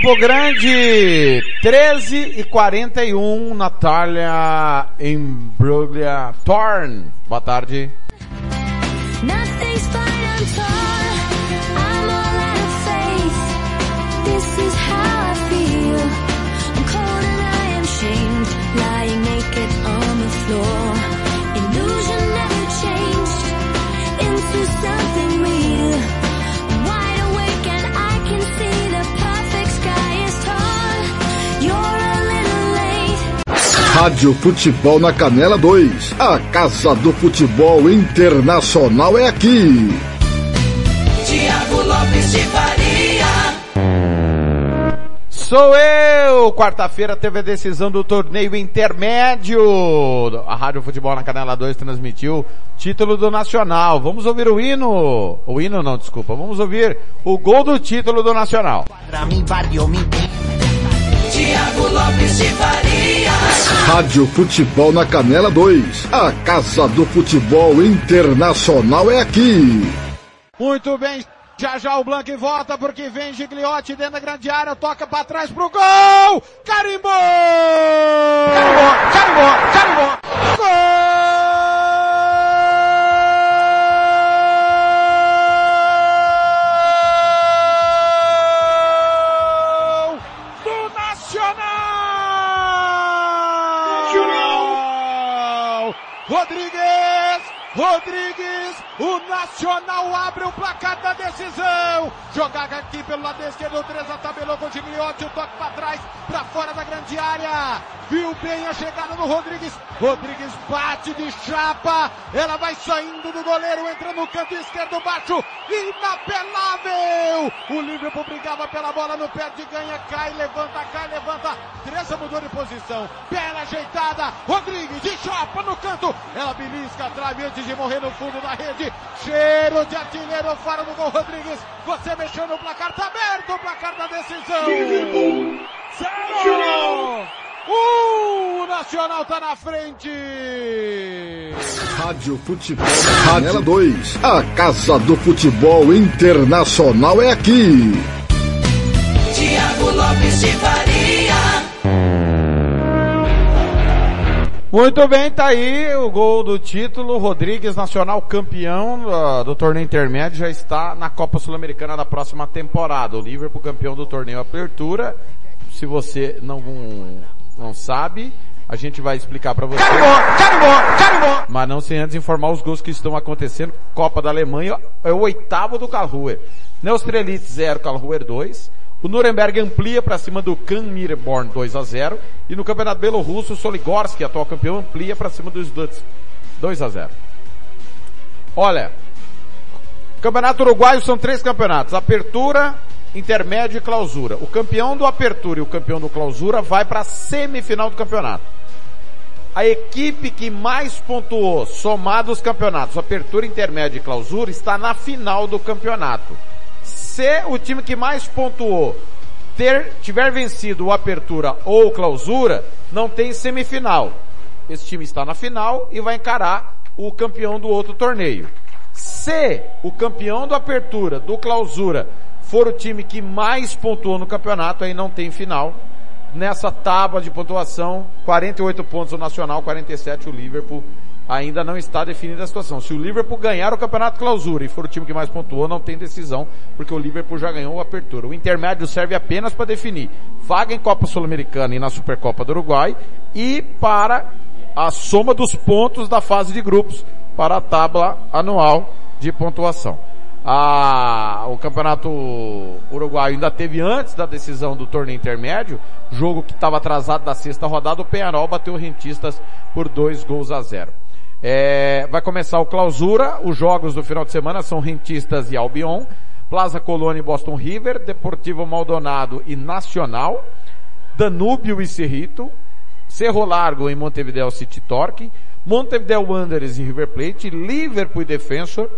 Campo Grande, 13 e 41, Natália Embruglia Torn. Boa tarde. Nothing's fine, Rádio Futebol na Canela 2. A Casa do Futebol Internacional é aqui. Tiago Lopes de Faria. Sou eu! Quarta-feira teve a decisão do torneio intermédio. A Rádio Futebol na Canela 2 transmitiu título do Nacional. Vamos ouvir o hino. O hino não, desculpa. Vamos ouvir o gol do título do Nacional. Tiago Lopes de Faria. Rádio Futebol na Canela 2. A Casa do Futebol Internacional é aqui. Muito bem. Já já o Blanc volta porque vem Gigliotti dentro da grande área, toca para trás pro gol! Carimbou! Carimbou, carimbou, carimbou! Gol! Rodrigues! Rodrigues! O Nacional abre o placar da decisão. Jogada aqui pelo lado esquerdo, o Teresa tabelou com o Gigliotti, o toque para trás, para fora da grande área. Viu bem a chegada do Rodrigues. Rodrigues bate de chapa. Ela vai saindo do goleiro, entra no canto esquerdo baixo. Inapelável! O Liverpool brigava pela bola no pé de ganha, cai, levanta, cai, levanta. Teresa mudou de posição. Bela ajeitada. Rodrigues de chapa no canto. Ela belisca a trave antes de morrer no fundo da rede. Cheiro de artilheiro fora do gol, Rodrigues. Você mexeu no placar, tá aberto o placar da decisão. Zero! Uh, o Nacional tá na frente. Rádio Futebol Canela 2. A Casa do Futebol Internacional é aqui. Tiago Lopes de Faria. Muito bem, tá aí o gol do título. Rodrigues Nacional campeão uh, do torneio intermédio já está na Copa Sul-Americana da próxima temporada. O Liverpool campeão do torneio Apertura Se você não, não sabe, a gente vai explicar para você. Carimbó, carimbó, carimbó. Mas não sem antes informar os gols que estão acontecendo. Copa da Alemanha é o oitavo do Karlsruhe. Neustrelitz 0, Karlsruhe 2. O Nuremberg amplia para cima do Kan Mirborn 2 a 0 e no Campeonato Belorrusso o Soligorski, atual campeão, amplia para cima do Sluts 2 a 0. Olha, Campeonato Uruguaio são três campeonatos: Apertura, Intermédio e Clausura. O campeão do Apertura e o campeão do Clausura vai para a semifinal do campeonato a equipe que mais pontuou, somado os campeonatos, apertura, intermédia e clausura, está na final do campeonato. Se o time que mais pontuou ter, tiver vencido o apertura ou clausura, não tem semifinal. Esse time está na final e vai encarar o campeão do outro torneio. Se o campeão do apertura, do clausura, for o time que mais pontuou no campeonato, aí não tem final nessa tábua de pontuação, 48 pontos o Nacional, 47 o Liverpool. Ainda não está definida a situação. Se o Liverpool ganhar o Campeonato Clausura e for o time que mais pontuou, não tem decisão, porque o Liverpool já ganhou a apertura. O intermédio serve apenas para definir vaga em Copa Sul-Americana e na Supercopa do Uruguai e para a soma dos pontos da fase de grupos para a tábua anual de pontuação. A, o campeonato uruguaio ainda teve antes da decisão do torneio intermédio, jogo que estava atrasado da sexta rodada, o Penharol bateu o Rentistas por dois gols a zero. É, vai começar o clausura, os jogos do final de semana são Rentistas e Albion, Plaza Colônia e Boston River, Deportivo Maldonado e Nacional, Danúbio e Cerrito, Cerro Largo em Montevideo City Torque, Montevideo Wanderers e River Plate, Liverpool e Defensor,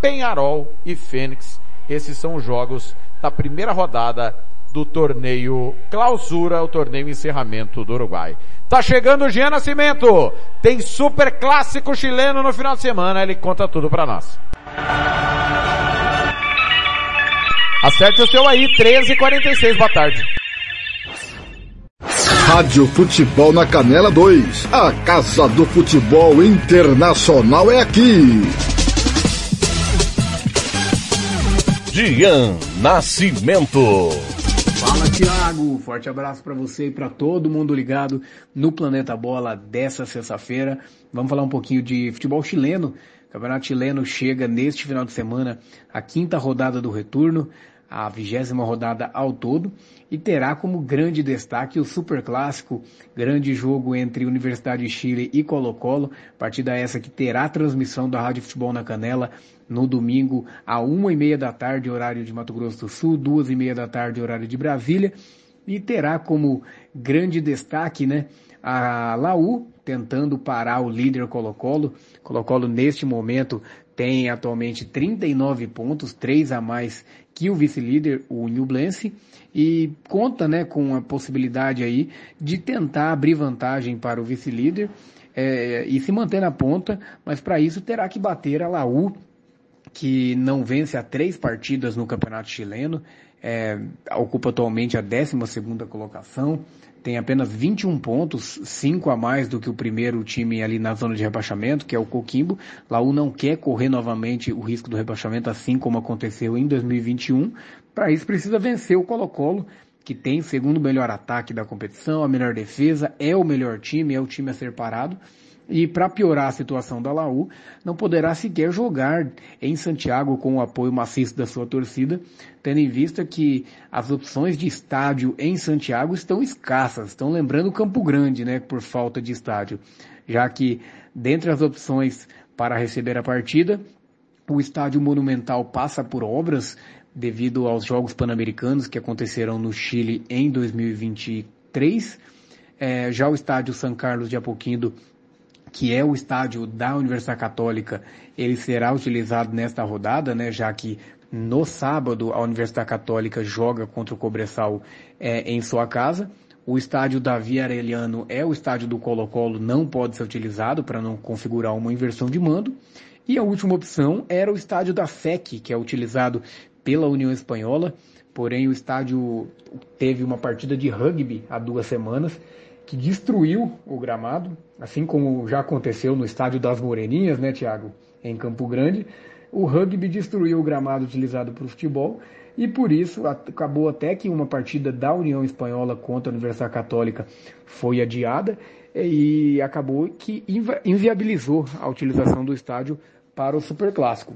Penharol e Fênix. Esses são os jogos da primeira rodada do torneio clausura, o torneio encerramento do Uruguai. Tá chegando o Jean Nascimento. Tem super clássico chileno no final de semana. Ele conta tudo para nós. Acerte o seu aí, 13h46, boa tarde. Rádio Futebol na Canela 2. A Casa do Futebol Internacional é aqui. Dian Nascimento. Fala Thiago, forte abraço para você e para todo mundo ligado no Planeta Bola dessa sexta-feira. Vamos falar um pouquinho de futebol chileno. O Campeonato chileno chega neste final de semana a quinta rodada do retorno, a vigésima rodada ao todo, e terá como grande destaque o Super Clássico, grande jogo entre Universidade de Chile e Colo-Colo, partida essa que terá transmissão da Rádio Futebol na Canela no domingo, a uma e meia da tarde, horário de Mato Grosso do Sul, duas e meia da tarde, horário de Brasília, e terá como grande destaque, né, a Laú tentando parar o líder Colo-Colo. Colo-Colo neste momento tem atualmente 39 pontos, três a mais que o vice-líder, o Nublense, e conta, né, com a possibilidade aí de tentar abrir vantagem para o vice-líder é, e se manter na ponta, mas para isso terá que bater a Laú que não vence há três partidas no Campeonato Chileno, é, ocupa atualmente a 12 colocação, tem apenas 21 pontos, 5 a mais do que o primeiro time ali na zona de rebaixamento, que é o Coquimbo. Laú não quer correr novamente o risco do rebaixamento, assim como aconteceu em 2021. Para isso precisa vencer o Colo-Colo, que tem segundo melhor ataque da competição, a melhor defesa, é o melhor time, é o time a ser parado. E para piorar a situação da Laú, não poderá sequer jogar em Santiago com o apoio maciço da sua torcida, tendo em vista que as opções de estádio em Santiago estão escassas, estão lembrando Campo Grande, né, por falta de estádio, já que dentre as opções para receber a partida, o estádio monumental passa por obras devido aos Jogos Pan-Americanos que aconteceram no Chile em 2023. É, já o estádio São Carlos de Apoquindo que é o estádio da Universidade Católica, ele será utilizado nesta rodada, né, já que no sábado a Universidade Católica joga contra o Cobressal é, em sua casa. O estádio Davi Arellano é o estádio do Colo-Colo, não pode ser utilizado para não configurar uma inversão de mando. E a última opção era o estádio da FEC, que é utilizado pela União Espanhola, porém o estádio teve uma partida de rugby há duas semanas que destruiu o gramado, assim como já aconteceu no estádio das Moreninhas, né, Tiago, em Campo Grande. O rugby destruiu o gramado utilizado para o futebol e por isso acabou até que uma partida da União Espanhola contra a Universidade Católica foi adiada e acabou que inviabilizou a utilização do estádio para o Superclássico.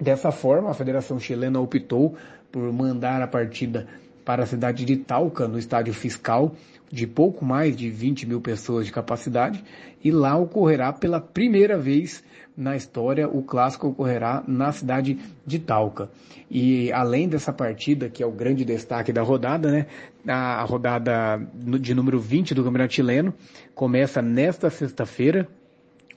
Dessa forma, a Federação Chilena optou por mandar a partida para a cidade de Talca, no estádio fiscal, de pouco mais de 20 mil pessoas de capacidade, e lá ocorrerá pela primeira vez na história, o clássico ocorrerá na cidade de Talca. E além dessa partida, que é o grande destaque da rodada, né, a rodada de número 20 do Campeonato Chileno começa nesta sexta-feira,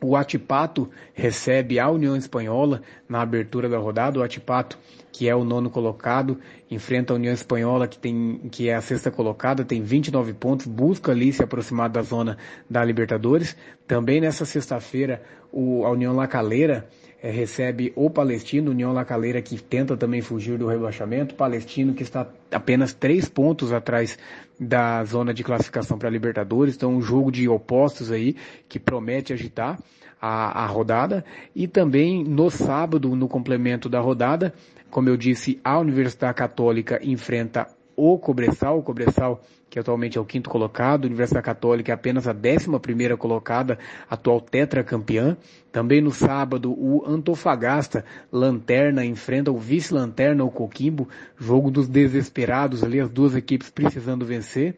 o Atipato recebe a União Espanhola na abertura da rodada. O Atipato, que é o nono colocado, enfrenta a União Espanhola, que, tem, que é a sexta colocada, tem 29 pontos, busca ali se aproximar da zona da Libertadores. Também nessa sexta-feira, a União La Calera é, recebe o Palestino, União La Calera, que tenta também fugir do rebaixamento. Palestino, que está apenas três pontos atrás da zona de classificação para a Libertadores. Então, um jogo de opostos aí que promete agitar a, a rodada. E também no sábado, no complemento da rodada, como eu disse, a Universidade Católica enfrenta o Cobressal, o Cobressal que atualmente é o quinto colocado, a Universidade Católica é apenas a décima primeira colocada, atual tetracampeã. Também no sábado, o Antofagasta, lanterna, enfrenta o vice-lanterna, o Coquimbo, jogo dos desesperados ali, as duas equipes precisando vencer.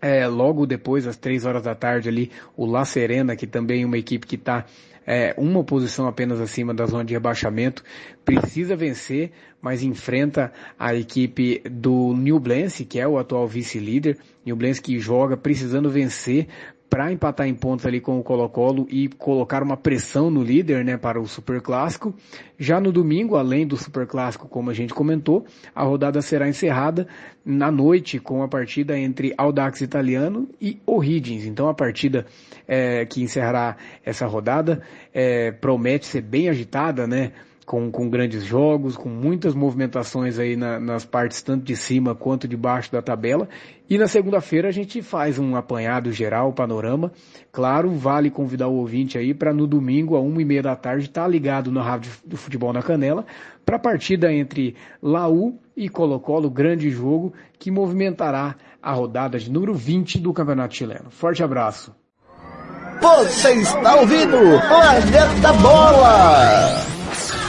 É, logo depois, às três horas da tarde ali, o La Serena, que também é uma equipe que está é, uma posição apenas acima da zona de rebaixamento, precisa vencer, mas enfrenta a equipe do Newblense, que é o atual vice-líder, Newblense que joga precisando vencer para empatar em pontos ali com o Colo-Colo e colocar uma pressão no líder, né, para o Super Clássico. Já no domingo, além do Super Clássico, como a gente comentou, a rodada será encerrada na noite com a partida entre Audax Italiano e O'Higgins. Então a partida é, que encerrará essa rodada é, promete ser bem agitada, né? Com, com grandes jogos, com muitas movimentações aí na, nas partes tanto de cima quanto de baixo da tabela. E na segunda-feira a gente faz um apanhado geral, panorama. Claro, vale convidar o ouvinte aí para no domingo, a uma e meia da tarde, estar tá ligado na Rádio do Futebol na Canela, para a partida entre Laú e Colo-Colo, grande jogo que movimentará a rodada de número 20 do Campeonato Chileno. Forte abraço. Você está ouvindo Planeta Bola!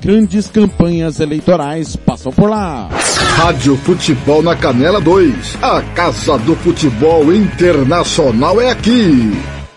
Grandes campanhas eleitorais passam por lá. Rádio Futebol na Canela 2. A Casa do Futebol Internacional é aqui.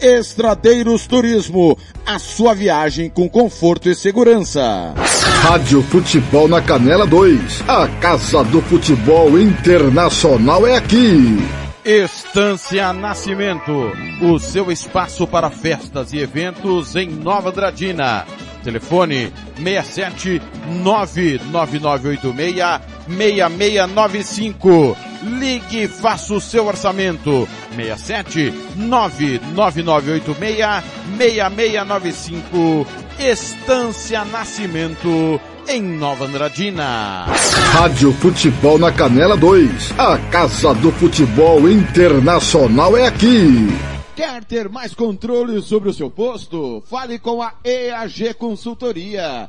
Estradeiros Turismo, a sua viagem com conforto e segurança. Rádio Futebol na Canela 2. A Casa do Futebol Internacional é aqui. Estância Nascimento, o seu espaço para festas e eventos em Nova Dradina. Telefone 67 99986 6695. Ligue e faça o seu orçamento. 67 99986 6695. Estância Nascimento em Nova Andradina. Rádio Futebol na Canela 2. A Casa do Futebol Internacional é aqui. Quer ter mais controle sobre o seu posto? Fale com a EAG Consultoria.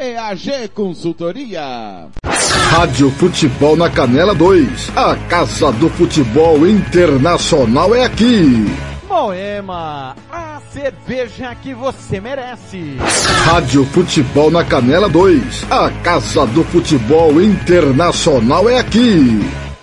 EAG Consultoria. Rádio Futebol na Canela 2. A Casa do Futebol Internacional é aqui. Moema, a cerveja que você merece. Rádio Futebol na Canela 2. A Casa do Futebol Internacional é aqui.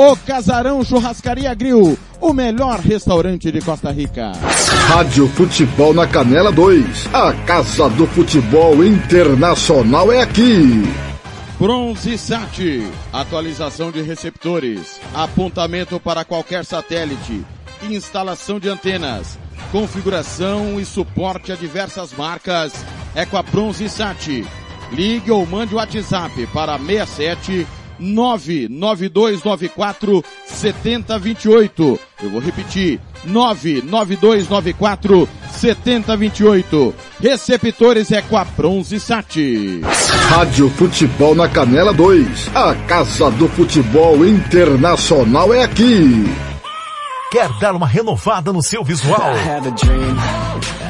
O Casarão Churrascaria Grill, o melhor restaurante de Costa Rica. Rádio Futebol na Canela 2. A Casa do Futebol Internacional é aqui. Bronze Sat, atualização de receptores, apontamento para qualquer satélite, instalação de antenas, configuração e suporte a diversas marcas. É com a Bronze Sat. Ligue ou mande o WhatsApp para 67 99294 7028. Eu vou repetir. 99294 7028. Receptores é com a Bronze Sat. Rádio Futebol na Canela 2. A Casa do Futebol Internacional é aqui. Quer dar uma renovada no seu visual? (laughs)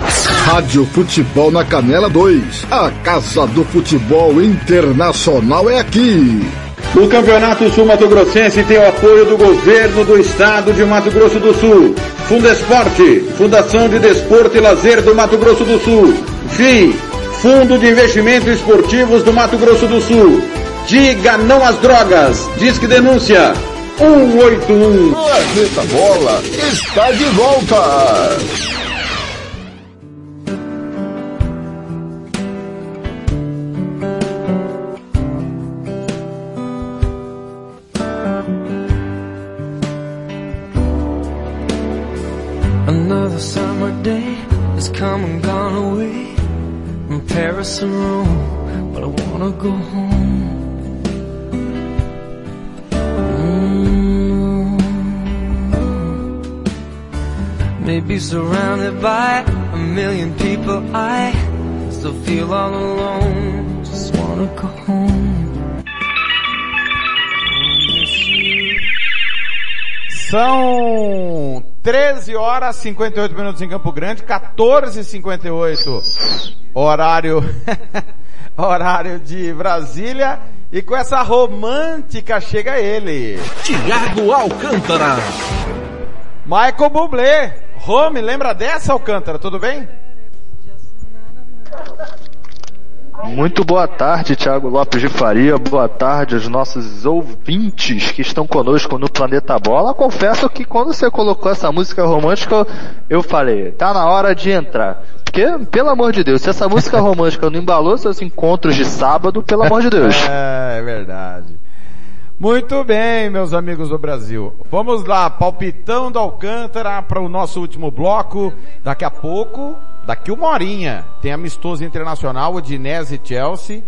Rádio Futebol na Canela 2. A Casa do Futebol Internacional é aqui. O Campeonato Sul Mato Grossense tem o apoio do governo do estado de Mato Grosso do Sul. Fundesporte, Fundação de Desporto e Lazer do Mato Grosso do Sul. FII, Fundo de Investimentos Esportivos do Mato Grosso do Sul. Diga não às drogas. Disque denúncia 181. Planeta Bola está de volta. Paris and Rome, but I wanna go home. Mm. Maybe surrounded by a million people, I still feel all alone. Just wanna go home. São 13 horas 58 minutos em Campo Grande, 14 58 horário (laughs) horário de Brasília e com essa romântica chega ele. Tiago Alcântara. Michael Bublé. Home, lembra dessa Alcântara? Tudo bem? Muito boa tarde, Thiago Lopes de Faria. Boa tarde aos nossos ouvintes que estão conosco no Planeta Bola. Confesso que quando você colocou essa música romântica, eu falei, tá na hora de entrar. Porque, pelo amor de Deus, se essa música romântica não embalou seus encontros de sábado, pelo amor de Deus. (laughs) É, é verdade. Muito bem, meus amigos do Brasil. Vamos lá, palpitão do Alcântara para o nosso último bloco. Daqui a pouco, daqui uma horinha, tem amistoso internacional, Udinese e Chelsea.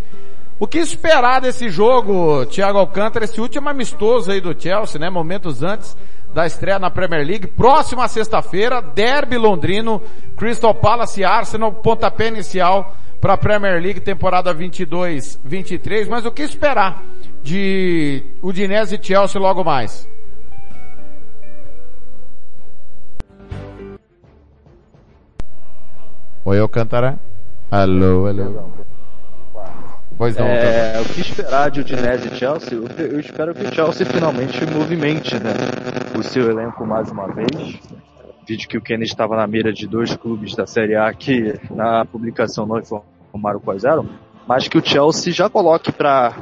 O que esperar desse jogo, Thiago Alcântara, esse último amistoso aí do Chelsea, né? Momentos antes da estreia na Premier League. Próxima sexta-feira, Derby Londrino, Crystal Palace e Arsenal, pontapé inicial para a Premier League temporada 22-23, mas o que esperar de Udinese e Chelsea logo mais? Oi, Alcântara. Alô, alô. Pois não. É, o que esperar de Udinese e Chelsea? Eu, eu espero que o Chelsea finalmente movimente né, o seu elenco mais uma vez. Vídeo que o Kennedy estava na mira de dois clubes da Série A que na publicação não informaram quais eram, mas que o Chelsea já coloque para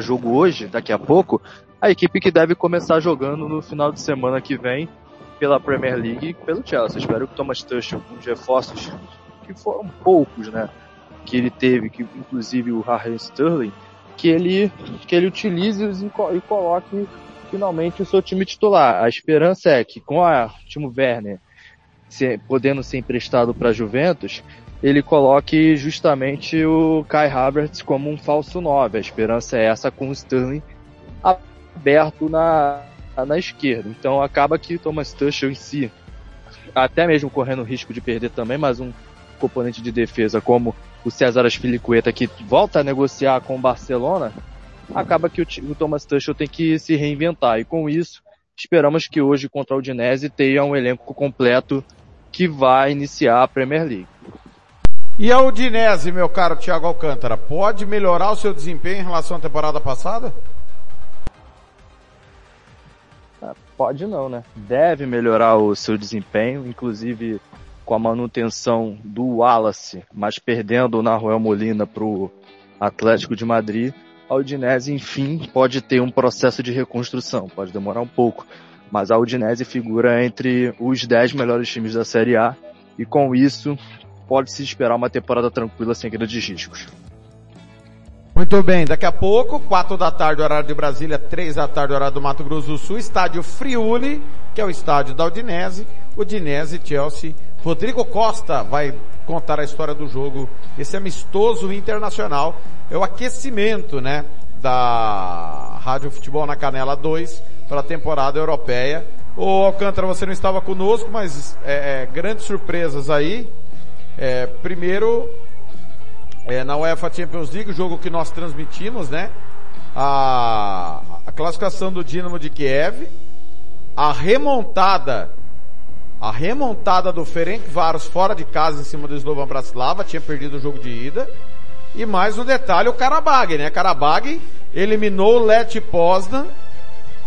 jogo hoje, daqui a pouco, a equipe que deve começar jogando no final de semana que vem pela Premier League e pelo Chelsea. Espero que o Thomas Tuchel, com os reforços que foram poucos, né, que ele teve, que inclusive o Raheem Sterling, que ele que ele utilize e, e coloque finalmente o seu time titular. A esperança é que com a Timo Werner se, podendo ser emprestado para Juventus, ele coloque justamente o Kai Havertz como um falso 9. A esperança é essa com o Sterling aberto na, na esquerda. Então acaba que o Thomas Tuchel em si, até mesmo correndo o risco de perder também mais um componente de defesa como o César Aspilicueta que volta a negociar com o Barcelona, acaba que o, o Thomas Tuchel tem que se reinventar. E com isso, esperamos que hoje contra o Udinese tenha um elenco completo que vai iniciar a Premier League. E a Udinese, meu caro Thiago Alcântara, pode melhorar o seu desempenho em relação à temporada passada? Ah, pode não, né? Deve melhorar o seu desempenho, inclusive com a manutenção do Wallace, mas perdendo o Naruel Molina para o Atlético de Madrid, a Udinese, enfim, pode ter um processo de reconstrução. Pode demorar um pouco, mas a Udinese figura entre os 10 melhores times da Série A e com isso pode-se esperar uma temporada tranquila sem grandes riscos. Muito bem, daqui a pouco, 4 da tarde, horário de Brasília, 3 da tarde, horário do Mato Grosso do Sul, estádio Friuli, que é o estádio da Udinese, Udinese, Chelsea. Rodrigo Costa vai contar a história do jogo, esse amistoso internacional, é o aquecimento, né, da Rádio Futebol na Canela 2, para a temporada europeia. Ô Alcântara, você não estava conosco, mas é, é, grandes surpresas aí. É, primeiro, é, na UEFA Champions League, o jogo que nós transmitimos, né? A, a classificação do Dinamo de Kiev, a remontada, a remontada do Ferenc Varos fora de casa em cima do Slovan Bratislava, tinha perdido o jogo de ida. E mais um detalhe, o Karabag, né? Karabag eliminou o Leti Poznan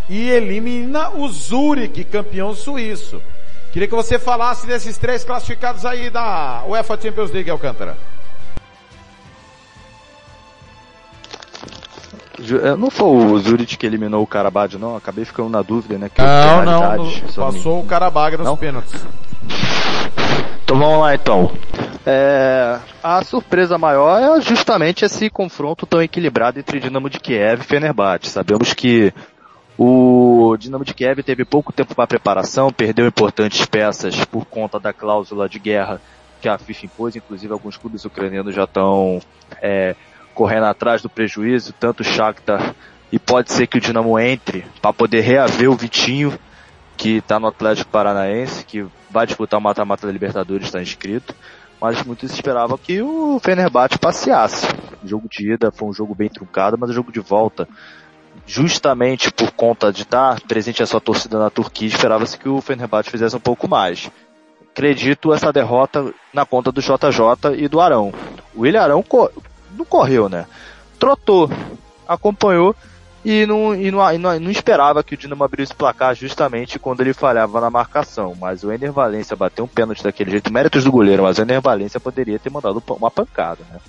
e elimina o Zurich, campeão suíço. Queria que você falasse desses três classificados aí da UEFA Champions League, Alcântara. Não foi o Zurich que eliminou o Karabag, não? Acabei ficando na dúvida, né? Que não, não, no, passou o Karabag nos não? pênaltis. Então vamos lá então. É, a surpresa maior é justamente esse confronto tão equilibrado entre Dinamo de Kiev e Fenerbahçe. Sabemos que o Dinamo de Kiev teve pouco tempo para preparação, perdeu importantes peças por conta da cláusula de guerra que a FIFA impôs, inclusive alguns clubes ucranianos já estão é, correndo atrás do prejuízo, tanto o Shakhtar e pode ser que o Dinamo entre para poder reaver o Vitinho, que está no Atlético Paranaense, que vai disputar o mata-mata da Libertadores, está inscrito. Mas muitos esperavam que o Fenerbahçe passeasse. O jogo de ida foi um jogo bem truncado, mas o jogo de volta justamente por conta de estar presente a sua torcida na Turquia, esperava-se que o Fenerbahçe fizesse um pouco mais. Acredito essa derrota na conta do JJ e do Arão. O William Arão não correu, né? Trotou, acompanhou e não, e não, e não, não esperava que o Dinamo abrisse o placar justamente quando ele falhava na marcação. Mas o Ener Valência bateu um pênalti daquele jeito, méritos do goleiro, mas o Ener Valência poderia ter mandado uma pancada, né?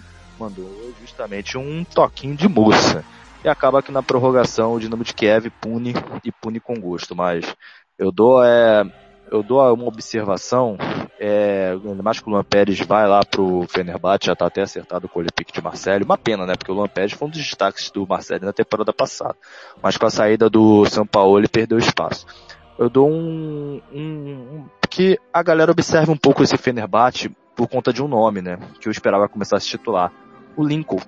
Mandou justamente um toquinho de moça e acaba que na prorrogação o Dinamo de Kiev pune e pune com gosto, mas eu dou é, eu dou uma observação, é, mais que o Luan Pérez vai lá pro Fenerbahçe, já tá até acertado com o Olympique de Marseille, uma pena, né, porque o Luan Pérez foi um dos destaques do Marseille na temporada passada, mas com a saída do São Paulo ele perdeu espaço. Eu dou um, um, um que a galera observe um pouco esse Fenerbahçe por conta de um nome, né, que eu esperava começar a se titular, o Lincoln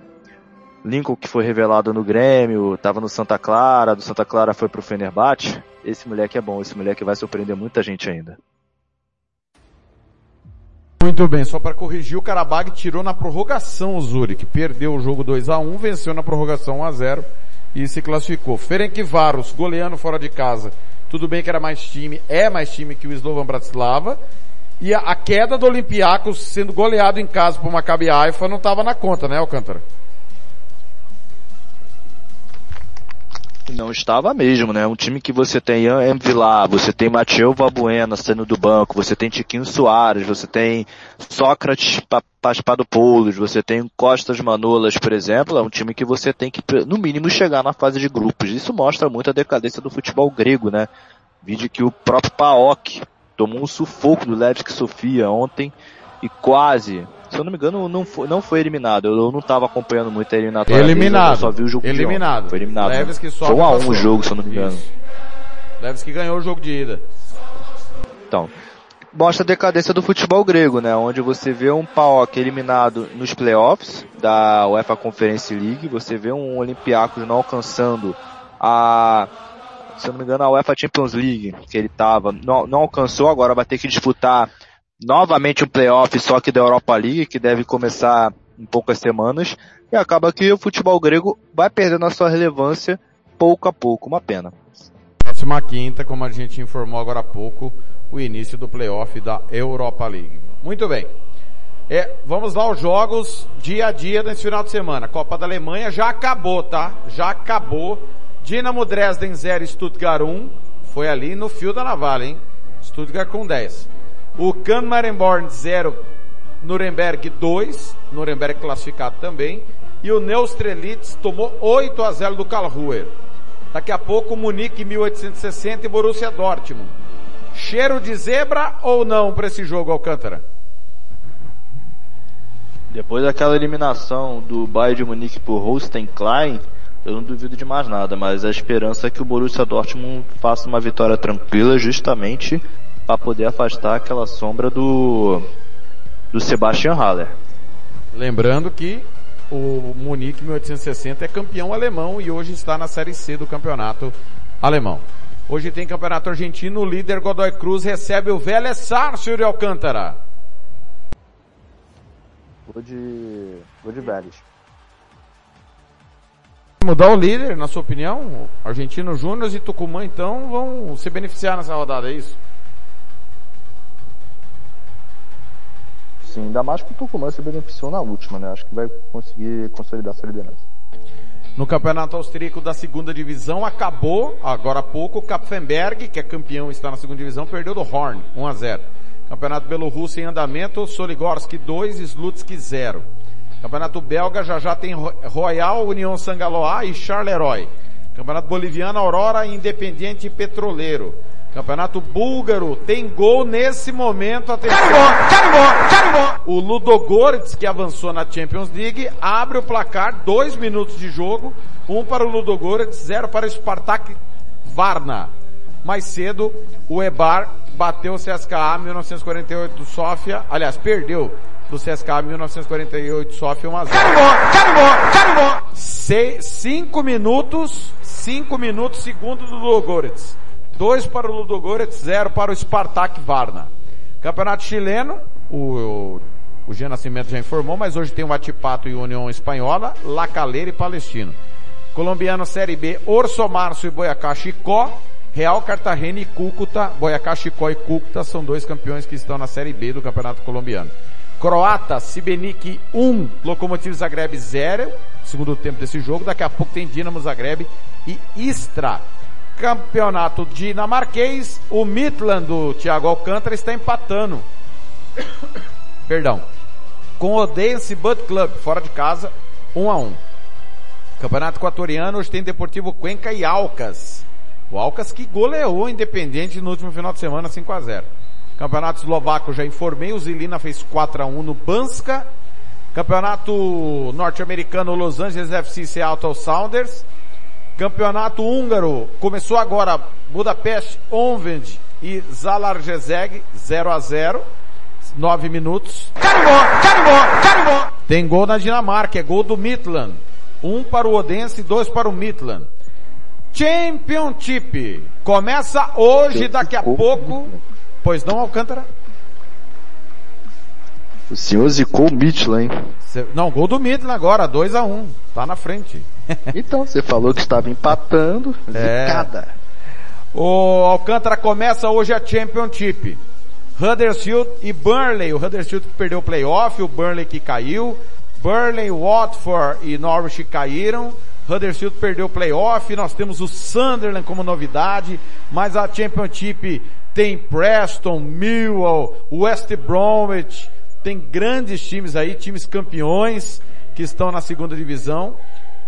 Lincoln que foi revelado no Grêmio, tava no Santa Clara, do Santa Clara foi pro Fenerbahçe. Esse moleque é bom, esse moleque vai surpreender muita gente ainda. Muito bem, só para corrigir, o Karabag tirou na prorrogação o Zurich, perdeu o jogo 2 a 1 venceu na prorrogação 1 a 0 e se classificou. Ferencváros, goleando fora de casa, tudo bem que era mais time, é mais time que o Slovan Bratislava, e a, a queda do Olympiacos sendo goleado em casa por Maccabi Haifa não estava na conta, né, Alcântara? Não estava mesmo, né? Um time que você tem Ian Vilar, você tem Mateu Valbuena saindo do banco, você tem Tiquinho Soares, você tem Sócrates Paspadopoulos, você tem Costas Manolas, por exemplo, é um time que você tem que, no mínimo, chegar na fase de grupos. Isso mostra muito a decadência do futebol grego, né? Vídeo que o próprio PAOK tomou um sufoco do Levski Sofia ontem e quase se eu não me engano, não foi, não foi eliminado. Eu não estava acompanhando muito a eliminatória. Eliminado. Deles, eu só vi o jogo eliminado. Foi eliminado. Né? que foi um a um o jogo, se eu não me engano. Leves que ganhou o jogo de ida. Então, mostra a decadência do futebol grego, né? Onde você vê um PAOK eliminado nos playoffs da UEFA Conference League, você vê um Olympiacos não alcançando a se eu não me engano, a UEFA Champions League, que ele estava, não, não alcançou, agora vai ter que disputar novamente um playoff só que da Europa League, que deve começar em poucas semanas, e acaba que o futebol grego vai perdendo a sua relevância pouco a pouco, uma pena. Próxima quinta, como a gente informou agora há pouco, o início do playoff da Europa League. Muito bem. É, vamos lá os jogos dia a dia nesse final de semana. Copa da Alemanha já acabou, tá? Já acabou. Dinamo Dresden 0, Stuttgart 1. Foi ali no fio da navalha, hein? Stuttgart com 10. O Kanmarenborn 0, Nuremberg 2, Nuremberg classificado também. E o Neustrelitz tomou 8 a 0 do Karlsruher. Daqui a pouco Munique 1860 e Borussia Dortmund. Cheiro de zebra ou não para esse jogo, Alcântara? Depois daquela eliminação do Bayern de Munique por Holstein Klein, eu não duvido de mais nada, mas a esperança é que o Borussia Dortmund faça uma vitória tranquila justamente para poder afastar aquela sombra do do Sebastian Haller. Lembrando que o Munique 1860 é campeão alemão e hoje está na Série C do campeonato alemão. Hoje tem campeonato argentino, o líder Godoy Cruz recebe o Vélez Sarsfield de Alcântara. Vou de, vou de Vélez. Mudar o líder, na sua opinião? Argentino Júnior e Tucumã então vão se beneficiar nessa rodada, é isso? Sim, ainda mais que o Tucumã se beneficiou na última, né? Acho que vai conseguir consolidar sua liderança. No campeonato austríaco da segunda divisão acabou, agora há pouco, o Kapfenberg, que é campeão está na segunda divisão, perdeu do Horn, 1 a 0. Campeonato Belorrusso em andamento, Soligorsk 2, Slutsk 0. Campeonato belga já já tem Royal, União Sangaloa e Charleroi. Campeonato boliviano, Aurora, Independiente e Petroleiro. Campeonato búlgaro tem gol nesse momento. Atenção. O Ludogorets, que avançou na Champions League, abre o placar, dois minutos de jogo. Um para o Ludogorets, zero para o Spartak Varna. Mais cedo, o Ebar bateu o CSKA 1948 Sofia. Aliás, perdeu do CSKA 1948 Sofia 1 a 0. Carimbó, carimbó, carimbó. Seis, cinco minutos, cinco minutos, segundo do Ludogorets. 2 para o Ludogorets, 0 para o Spartak Varna. Campeonato chileno, o, o Jean Nascimento já informou, mas hoje tem o Atipato e União Espanhola, La Calera e Palestino. Colombiano Série B, Orso Março e Boyacá Chicó, Real Cartagena e Cúcuta, Boyacá Chicó e Cúcuta são dois campeões que estão na Série B do Campeonato Colombiano. Croata, Sibenik 1, Lokomotiv Zagreb 0, segundo tempo desse jogo, daqui a pouco tem Dinamo Zagreb e Istra campeonato dinamarquês, o Midland do Thiago Alcântara está empatando. (coughs) Perdão. Com o Odense Bud Club, fora de casa, 1 um a 1 um. Campeonato equatoriano, hoje tem Deportivo Cuenca e Alcas. O Alcas que goleou o Independente no último final de semana, 5 a 0 Campeonato eslovaco, já informei, o Zilina fez 4 a 1 no Banska. Campeonato norte-americano, Los Angeles FC Seattle Sounders. Campeonato húngaro começou agora Budapeste, Onvend e Zalarjezeg 0 a 0 9 minutos. Carimbó, carimbó, carimbó. Tem gol na Dinamarca, é gol do Midland. Um para o Odense e dois para o Midland. Championship. Começa hoje, daqui a pouco. Pois não, Alcântara? O senhor zicou o Midland, hein? Cê, não, gol do Midland agora, 2 a 1 um, Tá na frente. (laughs) então, você falou que estava empatando. É. Zicada. O Alcântara começa hoje a Championship. Huddersfield e Burnley. O Huddersfield que perdeu o playoff, o Burnley que caiu. Burnley, Watford e Norwich caíram. Huddersfield perdeu o playoff. Nós temos o Sunderland como novidade. Mas a Championship tem Preston, Millwall, West Bromwich. Tem grandes times aí, times campeões que estão na segunda divisão.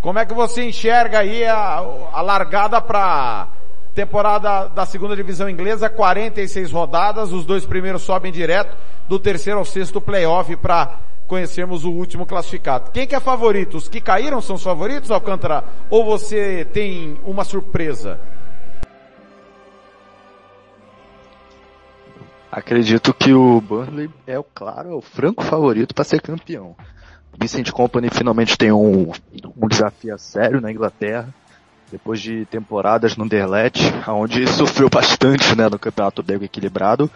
Como é que você enxerga aí a, a largada para temporada da segunda divisão inglesa, 46 rodadas, os dois primeiros sobem direto, do terceiro ao sexto playoff para conhecermos o último classificado. Quem que é favorito? Os que caíram são os favoritos, Alcântara? Ou você tem uma surpresa? Acredito que o Burnley é o claro, é o franco favorito para ser campeão. Vincent Company finalmente tem um, um desafio sério na Inglaterra, depois de temporadas no Derlet, onde sofreu bastante né, no campeonato belga equilibrado.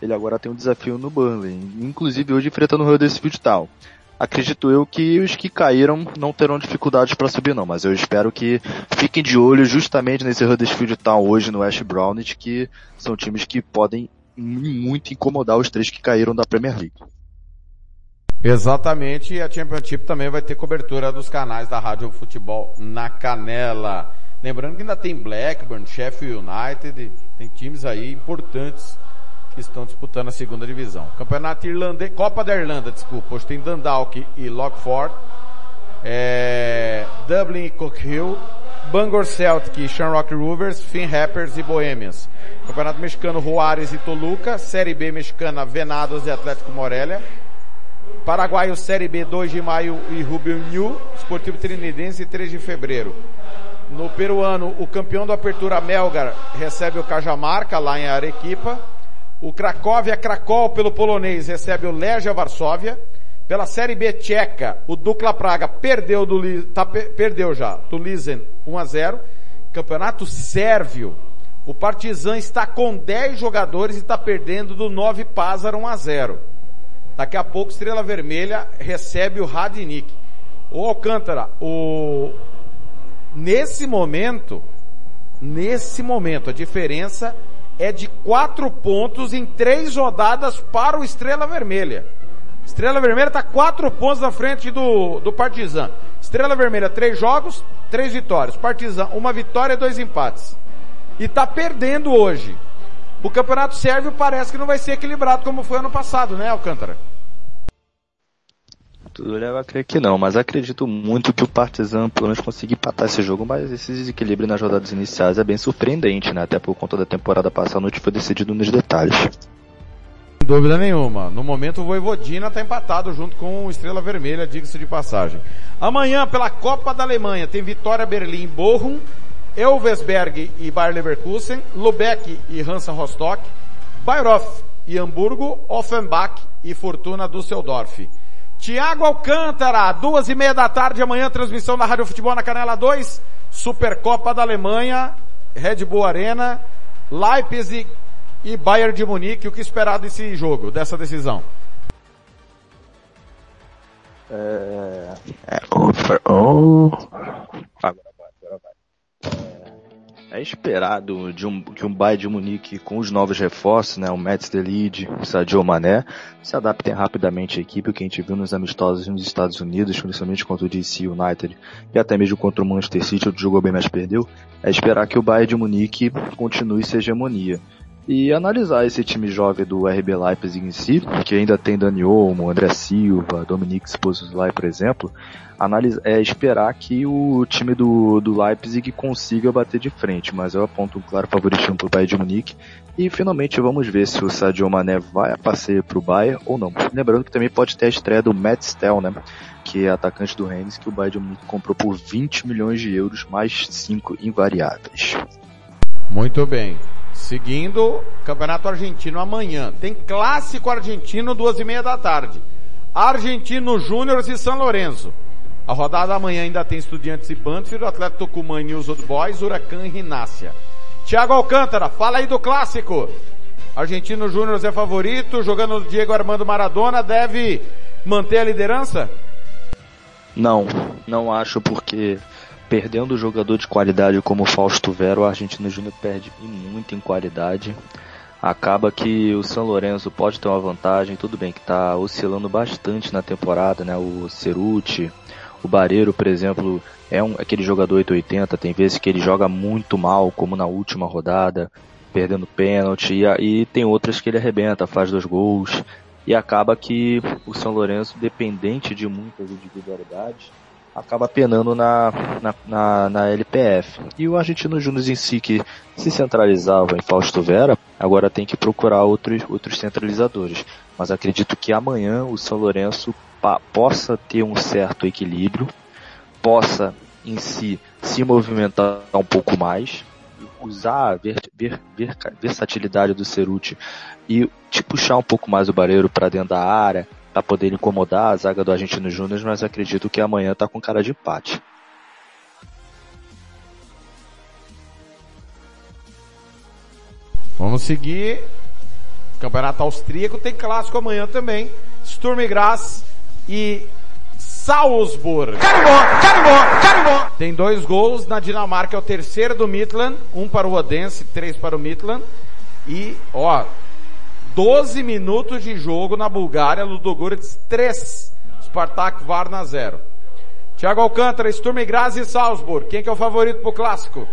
Ele agora tem um desafio no Burnley, inclusive hoje enfrentando o Huddersfield Town. Acredito eu que os que caíram não terão dificuldades para subir não, mas eu espero que fiquem de olho justamente nesse Huddersfield Town hoje no West Brownage, que são times que podem muito incomodar os três que caíram da Premier League. Exatamente, e a Championship também vai ter cobertura dos canais da Rádio Futebol na Canela. Lembrando que ainda tem Blackburn, Sheffield United, tem times aí importantes que estão disputando a segunda divisão. Campeonato Irlandês, Copa da Irlanda, desculpa, hoje tem Dundalk e Lockford, é, Dublin e Cockhill, Bangor Celtic, Shamrock Rovers, Finn Rappers e Bohemians. Campeonato Mexicano Juárez e Toluca, Série B Mexicana Venados e Atlético Morelia, Paraguaio Série B 2 de maio e Rubio New, Esportivo Trinidense 3 de fevereiro. No peruano, o campeão da apertura Melgar recebe o Cajamarca lá em Arequipa. O Cracóvia Cracol pelo polonês recebe o Legia Varsóvia. Pela Série B tcheca, o Dukla Praga perdeu do tá, perdeu já, do Lizen 1 a 0. Campeonato sérvio. O Partizan está com 10 jogadores e está perdendo do 9 Pazar 1 a 0. Daqui a pouco Estrela Vermelha recebe o Radnik. O Alcântara, o nesse momento, nesse momento a diferença é de quatro pontos em três rodadas para o Estrela Vermelha. Estrela Vermelha está quatro pontos na frente do, do Partizan. Estrela Vermelha, três jogos, três vitórias. Partizan, uma vitória e dois empates. E está perdendo hoje. O campeonato sérvio parece que não vai ser equilibrado como foi ano passado, né, Alcântara? Tudo leva a crer que não, mas acredito muito que o Partizan pelo menos consiga empatar esse jogo, mas esse desequilíbrio nas rodadas iniciais é bem surpreendente, né? Até por conta da temporada passada, onde foi decidido nos detalhes. Dúvida nenhuma. No momento o Voivodina está empatado junto com o Estrela Vermelha, diga-se de passagem. Amanhã, pela Copa da Alemanha, tem Vitória Berlim Bochum, Elvesberg e Bayer Leverkusen, Lubeck e Hansa Rostock, Bayreuth e Hamburgo, Offenbach e Fortuna Düsseldorf. Tiago Alcântara, duas e meia da tarde amanhã, transmissão da Rádio Futebol na Canela 2, Supercopa da Alemanha, Red Bull Arena, Leipzig e Bayern de Munique. O que esperar desse jogo, dessa decisão? É, é, oh, agora vai, agora vai. É, é esperado de um, que um Bayern de Munique com os novos reforços, né, o Mets Delide, o Sadio Mané, se adaptem rapidamente à equipe, o que a gente viu nos amistosos nos Estados Unidos, principalmente contra o DC United e até mesmo contra o Manchester City, onde jogou bem, mas perdeu, é esperar que o Bayern de Munique continue sua hegemonia e analisar esse time jovem do RB Leipzig em si, que ainda tem Dani Olmo, André Silva, Dominique Szoboszlai, por exemplo, é esperar que o time do, do Leipzig consiga bater de frente, mas eu aponto um claro favoritismo para o Bayern de Munique e finalmente vamos ver se o Sadio Mané vai a passeio para o Bayern ou não. Lembrando que também pode ter a estreia do Matt Stell, né? que é atacante do Rennes, que o Bayern de Munique comprou por 20 milhões de euros, mais 5 invariáveis. Muito bem. Seguindo, Campeonato Argentino amanhã. Tem clássico argentino, duas e meia da tarde. Argentino Júnior e São Lourenço. A rodada amanhã ainda tem Estudiantes e Banfield, Atlético Tucumã e News Old Boys, Huracan e Rinácia. Tiago Alcântara, fala aí do clássico. Argentino Júnior é favorito, jogando o Diego Armando Maradona, deve manter a liderança? Não, não acho porque perdendo o jogador de qualidade como o Fausto Vera, o Argentino Júnior perde muito em qualidade. Acaba que o São Lourenço pode ter uma vantagem, tudo bem que está oscilando bastante na temporada, né? O Ceruti, o Bareiro, por exemplo, é um, aquele jogador 880, tem vezes que ele joga muito mal, como na última rodada, perdendo pênalti, e, e tem outras que ele arrebenta, faz dois gols, e acaba que o São Lourenço, dependente de muitas individualidades, acaba penando na, na, na, na, LPF. E o Argentino Júnior em si, que se centralizava em Fausto Vera, agora tem que procurar outros, outros centralizadores. Mas acredito que amanhã o São Lourenço possa ter um certo equilíbrio, possa em si se movimentar um pouco mais, usar a ver, ver, ver, versatilidade do Ceruti e te puxar um pouco mais o Barreiro para dentro da área, para poder incomodar a zaga do Argentino Júnior, mas acredito que amanhã tá com cara de empate. Vamos seguir. Campeonato Austríaco tem clássico amanhã também. Sturm Graz e Salzburg. Carimbó, carimbó, carimbó. Tem dois gols na Dinamarca, é o terceiro do Midland, um para o Odense, três para o Midland. E, ó, 12 minutos de jogo na Bulgária, Ludogorets 3, Spartak Varna 0. Thiago Alcântara, Sturm Graz e Salzburg. Quem que é o favorito pro clássico?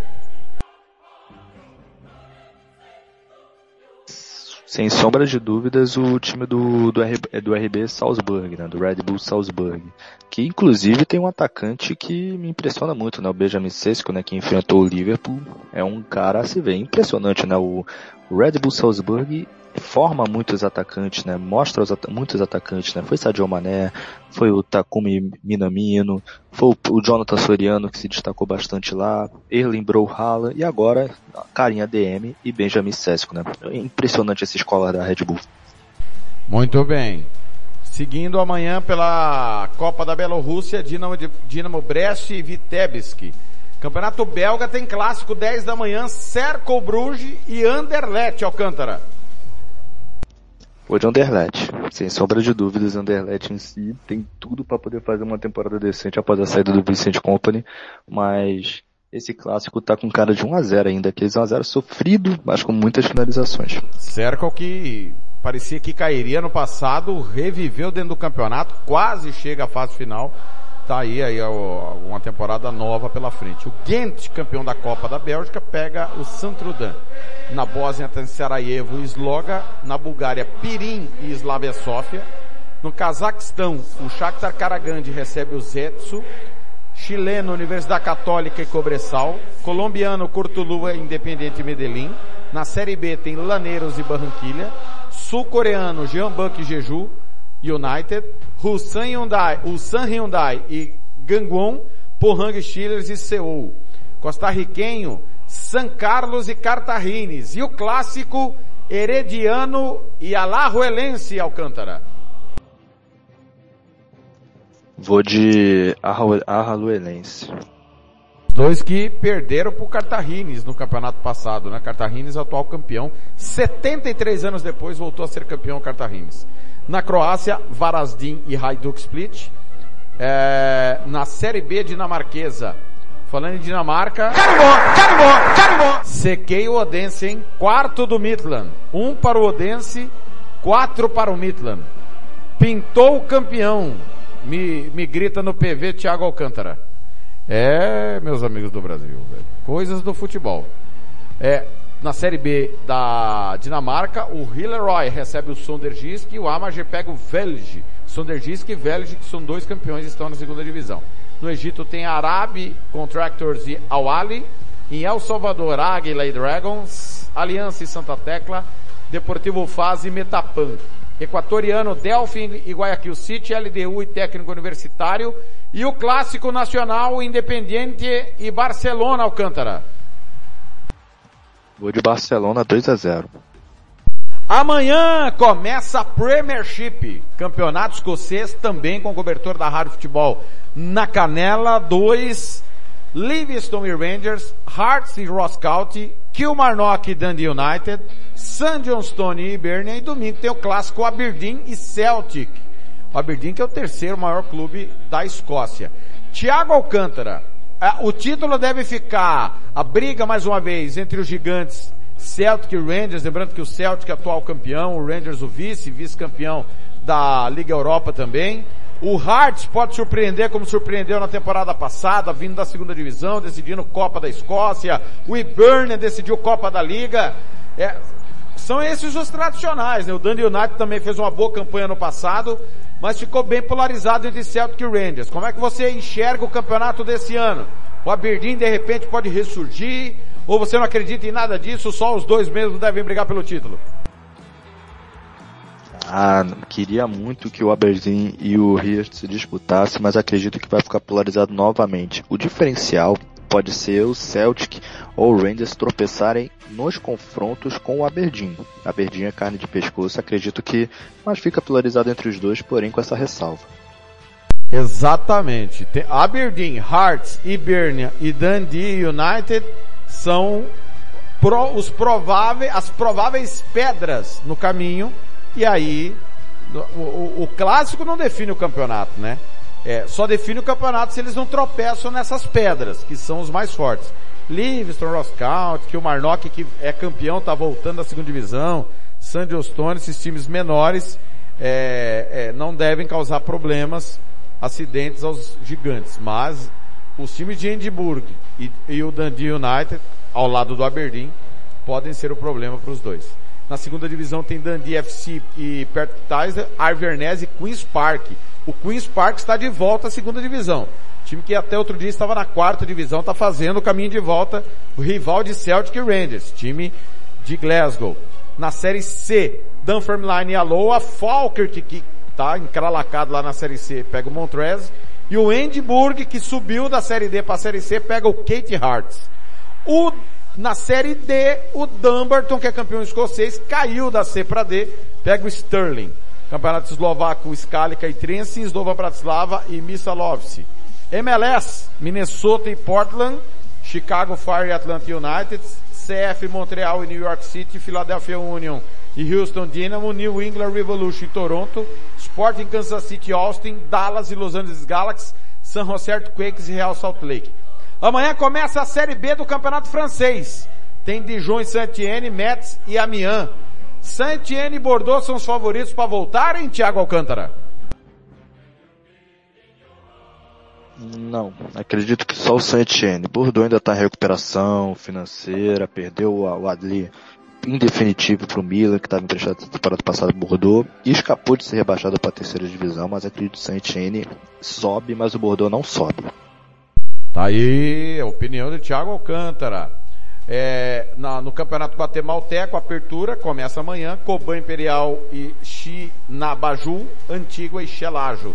Sem sombra de dúvidas, o time do, do, RB, do RB Salzburg, né? do Red Bull Salzburg. Que inclusive tem um atacante que me impressiona muito, né? O Benjamin Sesko, né? Que enfrentou o Liverpool. É um cara a se ver. Impressionante, né? O Red Bull Salzburg forma muitos atacantes, né? Mostra os at muitos atacantes, né? Foi Sadio Mané, foi o Takumi Minamino, foi o, o Jonathan Soriano que se destacou bastante lá, Erling Brouhala e agora Carinha DM e Benjamin Sesko, né? Impressionante essa escola da Red Bull. Muito bem. Seguindo amanhã pela Copa da Bielorrússia, Dinamo, Dinamo Brest e Vitebsk. Campeonato belga tem clássico 10 da manhã, Cerco Bruges e Anderlecht Alcântara. Vou de Anderlecht. Sem sombra de dúvidas, Anderlecht em si tem tudo para poder fazer uma temporada decente após a saída do Vicente Company, mas esse clássico tá com cara de 1 a 0 ainda, aqueles 1 a 0 sofrido, mas com muitas finalizações. Cerco que parecia que cairia no passado, reviveu dentro do campeonato, quase chega à fase final. Tá aí, aí uma temporada nova pela frente. O Ghent, campeão da Copa da Bélgica, pega o Santrudan. Na Bósnia tem Sarajevo e Sloga. Na Bulgária, Pirin e Slavia Sofia. No Cazaquistão, o Shakhtar Karagandhi recebe o Zetsu. Chileno, Universidade Católica e Cobressal. Colombiano, Cortuluá, Independente Medellín. Na Série B tem Laneiros e Barranquilha. Sul-coreano, Jeonbuk e Jeju. United, Ulsan Hyundai, Ulsan Hyundai e Gangwon, Pohang Steelers e Seul. Costarriquenho, San Carlos e Cartagines. E o clássico, Herediano e Alajuelense Alcântara. Vou de Alajuelense. Dois que perderam pro Cartagines no campeonato passado, né? Cartagines atual campeão. 73 anos depois voltou a ser campeão Cartagines. Na Croácia, Varazdin e Hajduk Split. É, na Série B dinamarquesa, falando em Dinamarca. Carimbó, carimbó, carimbó. Sequei o Odense, hein? Quarto do Midland. Um para o Odense, quatro para o Midland. Pintou o campeão. Me, me grita no PV Thiago Alcântara. É, meus amigos do Brasil, velho. Coisas do futebol. É, na Série B da Dinamarca, o Hilleroy recebe o Sondergisk e o Amager pega o Velge. Sondergisk e Velge, que são dois campeões, estão na segunda divisão. No Egito tem Arabi Contractors e Awali. Em El Salvador, Águila e Dragons. Aliança e Santa Tecla. Deportivo Faz e Metapan. Equatoriano, Delfim e Guayaquil City, LDU e Técnico Universitário. E o Clássico Nacional, Independiente e Barcelona Alcântara. Vou de Barcelona 2 a 0. Amanhã começa a Premiership, campeonato escocês também com cobertor da Rádio Futebol na Canela 2, Livingston e Rangers, Hearts e Ross County, Kilmarnock e Dundee United, St. Johnstone e Hibernia e domingo tem o clássico Aberdeen e Celtic. O Aberdeen que é o terceiro maior clube da Escócia. Thiago Alcântara, o título deve ficar a briga mais uma vez entre os gigantes Celtic e Rangers, lembrando que o Celtic é atual campeão, o Rangers o vice, vice-campeão da Liga Europa também. O Hearts pode surpreender como surpreendeu na temporada passada, vindo da segunda divisão, decidindo Copa da Escócia. O Hibernian decidiu Copa da Liga. É, são esses os tradicionais, né? O Dundee United também fez uma boa campanha no passado, mas ficou bem polarizado entre Celtic e Rangers. Como é que você enxerga o campeonato desse ano? O Aberdeen de repente pode ressurgir? Ou você não acredita em nada disso, só os dois mesmos devem brigar pelo título? Ah, queria muito que o Aberdeen e o Hearts se disputassem, mas acredito que vai ficar polarizado novamente. O diferencial pode ser o Celtic ou Rangers tropeçarem nos confrontos com o Aberdeen. Aberdeen é carne de pescoço, acredito que, mas fica polarizado entre os dois, porém com essa ressalva. Exatamente. Tem Aberdeen, Hearts, Hibernia e Dundee United são pro, os prováveis, as prováveis pedras no caminho e aí, o, o, o clássico não define o campeonato, né? É, só define o campeonato se eles não tropeçam nessas pedras, que são os mais fortes. Livingston, Ross County, que o Marnock, que é campeão, tá voltando da segunda divisão, San Stone, esses times menores, é, é, não devem causar problemas, acidentes aos gigantes. Mas os times de Edimburgo e, e o Dundee United, ao lado do Aberdeen, podem ser o problema para os dois. Na segunda divisão tem Dundee FC e perto Tizer, Arvernez e Queen's Park. O Queen's Park está de volta à segunda divisão. Time que até outro dia estava na quarta divisão está fazendo o caminho de volta. O rival de Celtic Rangers, time de Glasgow. Na série C, Dunfermline e Aloha, Falkirk que está encralacado lá na série C, pega o Montrez. E o Edinburgh que subiu da série D para a série C, pega o Kate Hearts. O na Série D, o Dumbarton, que é campeão escocês, caiu da C para D, pega o Sterling. Campeonato eslovaco, Skalica e Trenci, Slova Bratislava e Misalovce. MLS, Minnesota e Portland, Chicago Fire e Atlanta United, CF Montreal e New York City, Philadelphia Union e Houston Dynamo, New England Revolution e Toronto, Sporting Kansas City Austin, Dallas e Los Angeles Galaxy, San Jose Earthquakes e Real Salt Lake. Amanhã começa a Série B do Campeonato Francês. Tem Dijon e Saint-Étienne, Metz e Amiens. Saint-Étienne e Bordeaux são os favoritos para voltarem, Thiago Alcântara? Não, acredito que só o Saint-Étienne. Bordeaux ainda está em recuperação financeira, perdeu o Adli em definitivo para o Milan, que estava emprestado na temporada passada Bordeaux, e escapou de ser rebaixado para a terceira divisão, mas acredito que o Saint-Étienne sobe, mas o Bordeaux não sobe. Tá aí a opinião de Thiago Alcântara. É, na, no Campeonato Guatemalteco, apertura, começa amanhã, Coban Imperial e Chinabaju, Antigua e Xelajo.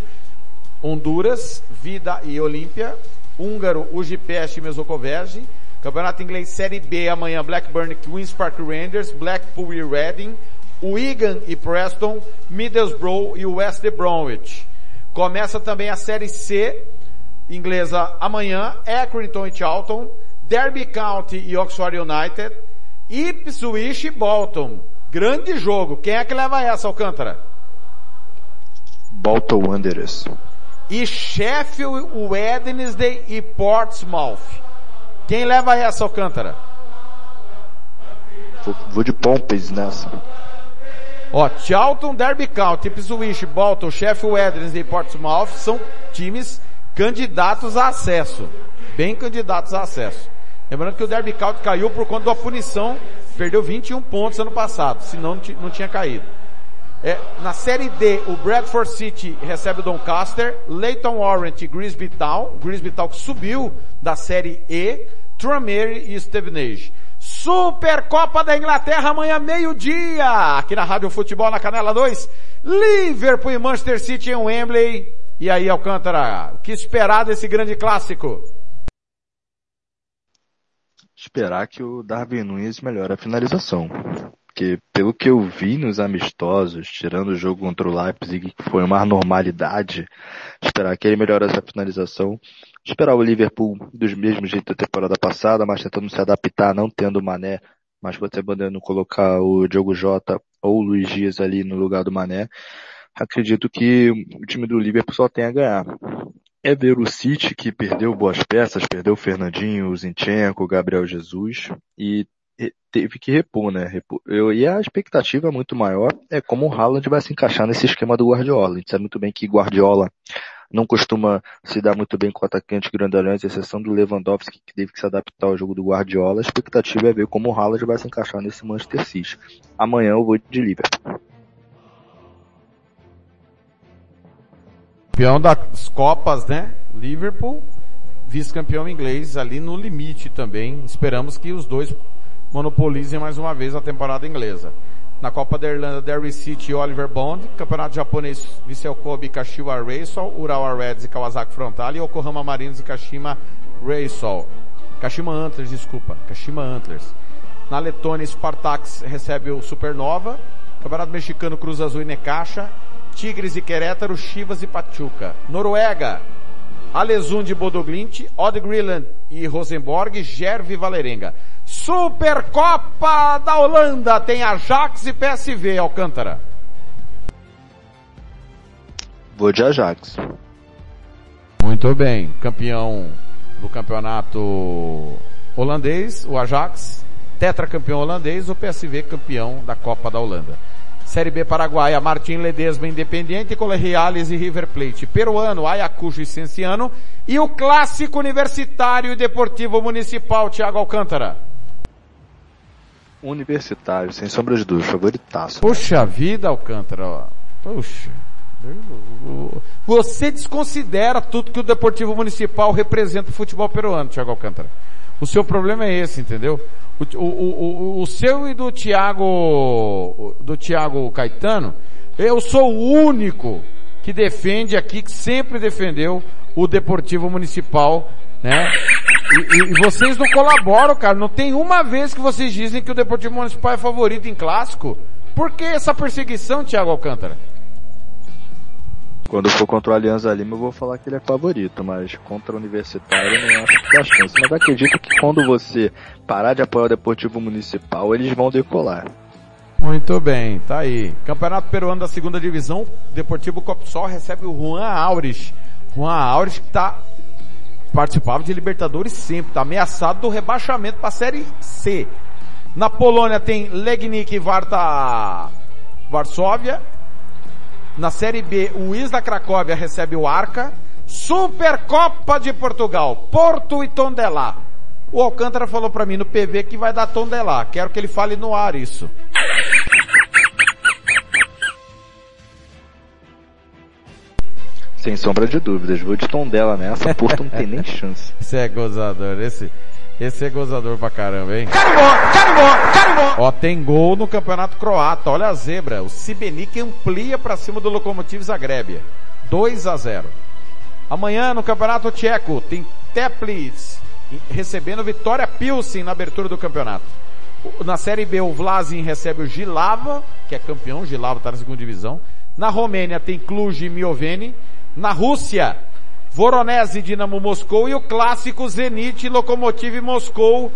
Honduras, Vida e Olímpia, Húngaro, UGPS e Mesocoverge, Campeonato Inglês Série B amanhã, Blackburn Queens Park Rangers, Blackpool e Reading, Wigan e Preston, Middlesbrough e West Bromwich. Começa também a Série C, inglesa amanhã, Accrington e Charlton, Derby County e Oxford United, Ipswich e Bolton. Grande jogo. Quem é que leva essa, Alcântara? Bolton Wanderers. E Sheffield Wednesday e Portsmouth. Quem leva essa, Alcântara? Vou, vou de Pompes nessa. Ó, Charlton, Derby County, Ipswich, Bolton, Sheffield Wednesday e Portsmouth são times candidatos a acesso. Bem candidatos a acesso. Lembrando que o Derby County caiu por conta da punição, perdeu 21 pontos ano passado, senão não tinha caído. É, na Série D, o Bradford City recebe o Doncaster, Leighton Orient e Grisby Town, Grisby Town que subiu da Série E, Tranmere e Stevenage. Supercopa da Inglaterra amanhã meio-dia, aqui na Rádio Futebol na Canela 2, Liverpool e Manchester City em Wembley, e aí, Alcântara, o que esperar desse grande clássico? Esperar que o Darwin Nunes melhore a finalização. Porque pelo que eu vi nos amistosos, tirando o jogo contra o Leipzig, que foi uma normalidade, esperar que ele melhorasse a finalização, esperar o Liverpool dos mesmos jeitos da temporada passada, mas tentando se adaptar, não tendo Mané, mas você podendo colocar o Diogo Jota ou o Luiz Dias ali no lugar do Mané, acredito que o time do Liverpool só tem a ganhar. É ver o City que perdeu boas peças, perdeu o Fernandinho, o Zinchenko, o Gabriel Jesus e teve que repor, né? Eu, e a expectativa muito maior é como o Haaland vai se encaixar nesse esquema do Guardiola. A gente sabe muito bem que Guardiola não costuma se dar muito bem com atacantes grandalhões, exceção do Lewandowski, que teve que se adaptar ao jogo do Guardiola. A expectativa é ver como o Haaland vai se encaixar nesse Manchester City. Amanhã eu vou de Liverpool. Campeão das Copas, né? Liverpool, vice-campeão inglês ali no limite também. Esperamos que os dois monopolizem mais uma vez a temporada inglesa. Na Copa da Irlanda, Derry City e Oliver Bond. Campeonato japonês, Vissel Kobe e Kashiwa Reysol. Urawa Reds e Kawasaki Frontal. E Yokohama Marinos e Kashima Reysol. Kashima Antlers, desculpa. Kashima Antlers. Na Letônia, Spartax recebe o Supernova. Campeonato Mexicano, Cruz Azul e Necaxa. Tigres e Querétaro, Chivas e Pachuca. Noruega, Alesund de Bodoglint, Odd Greenland e Rosenborg, Gerve e Valerenga. Supercopa da Holanda tem Ajax e PSV, Alcântara. Vou de Ajax. Muito bem. Campeão do campeonato holandês, o Ajax. Tetracampeão holandês, o PSV campeão da Copa da Holanda. Série B Paraguaia, Martim Ledesma Independiente, Colegiales e River Plate. Peruano, Ayacucho e Cienciano. E o clássico universitário e deportivo municipal, Thiago Alcântara. Universitário, sem sombra de dúvida, favoritaço. Poxa vida, Alcântara, ó. Poxa. Você desconsidera tudo que o Deportivo Municipal representa o futebol peruano, Thiago Alcântara. O seu problema é esse, entendeu? O, o, o, o seu e do Tiago, do Tiago Caetano, eu sou o único que defende aqui, que sempre defendeu o Deportivo Municipal, né? E, e, e, vocês não colaboram, cara. Não tem uma vez que vocês dizem que o Deportivo Municipal é favorito em clássico. Por que essa perseguição, Thiago Alcântara? Quando for contra o Alianza Lima eu vou falar que ele é favorito, mas contra o Universitário eu não acho que tem chance. Mas acredito que quando você parar de apoiar o Deportivo Municipal, eles vão decolar. Muito bem, tá aí. Campeonato Peruano da segunda divisão, Deportivo Copsol recebe o Juan Aures. Juan Aures que tá participava de Libertadores sempre, tá ameaçado do rebaixamento para a Série C. Na Polônia tem Legnik e Varta Varsóvia, na Série B, o Isla Cracóvia recebe o Arca. Supercopa de Portugal, Porto e Tondelá. O Alcântara falou para mim no PV que vai dar Tondelá. Quero que ele fale no ar isso. Sem sombra de dúvidas, vou de Tondela nessa, Porto não tem nem (laughs) chance. Esse é gozador, esse, esse é gozador pra caramba, hein? Carimbó, carimbó, carimbó! Ó, tem gol no campeonato croata. Olha a zebra. O Sibenik amplia pra cima do Lokomotiv Zagreb. 2 a 0. Amanhã no campeonato tcheco tem Teplice recebendo Vitória Pilsen na abertura do campeonato. Na Série B o Vlasin recebe o Gilava, que é campeão, Gilava está na segunda divisão. Na Romênia tem Cluj e Mioveni. Na Rússia, Voronezh e Dinamo Moscou e o clássico Zenit e Lokomotiv Moscou.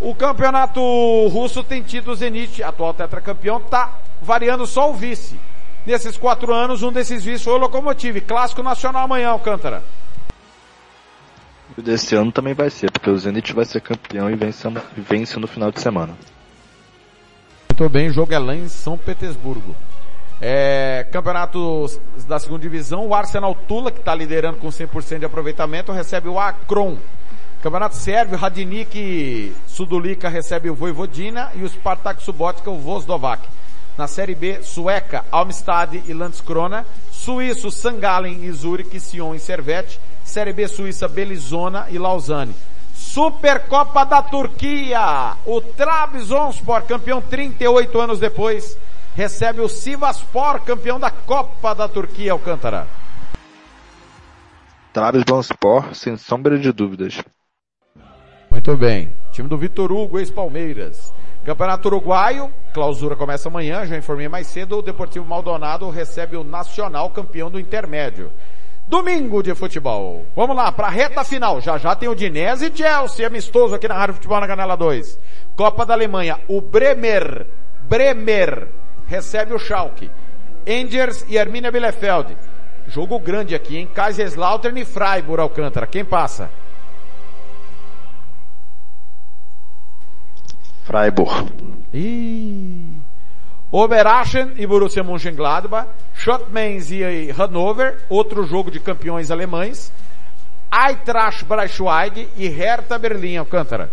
O campeonato russo tem tido o Zenit, atual tetracampeão, tá variando só o vice. Nesses quatro anos, um desses vices foi o Lokomotiv. Clássico nacional amanhã, Alcântara. Desse ano também vai ser, porque o Zenit vai ser campeão e vence, vence no final de semana. Muito bem, o jogo é lá em São Petersburgo. É, campeonato da segunda divisão, o Arsenal Tula, que está liderando com 100% de aproveitamento, recebe o Akron. Campeonato Sérvio, Radnik Sudulika recebe o Voivodina e o Spartak Subotica o Vozdovac. Na Série B, Sueca, Almstad e Landskrona. Suíço, Sangalen e Zurich, Sion e Servette. Série B, Suíça, Belizona e Lausanne. Supercopa da Turquia. O Trabzonspor, campeão 38 anos depois, recebe o Sivaspor, campeão da Copa da Turquia, Alcântara. Trabzonspor, sem sombra de dúvidas. Muito bem. Time do Vitor Hugo, ex-Palmeiras. Campeonato Uruguaio, clausura começa amanhã, já informei mais cedo, o Deportivo Maldonado recebe o Nacional, campeão do intermédio. Domingo de futebol. Vamos lá, para a reta final. Já já tem o Dinese e Chelsea, amistoso aqui na Rádio Futebol na Canela 2. Copa da Alemanha, o Bremer, Bremer, recebe o Schalke. Angers e Arminia Bielefeld. Jogo grande aqui, hein? Kaiserslautern e Freiburg Alcântara. Quem passa? Freiburg. Ih. Oberachern e Borussia Mönchengladbach, Schottmens e Hannover, outro jogo de campeões alemães, Eintracht Braunschweig e Hertha Berlim Alcântara.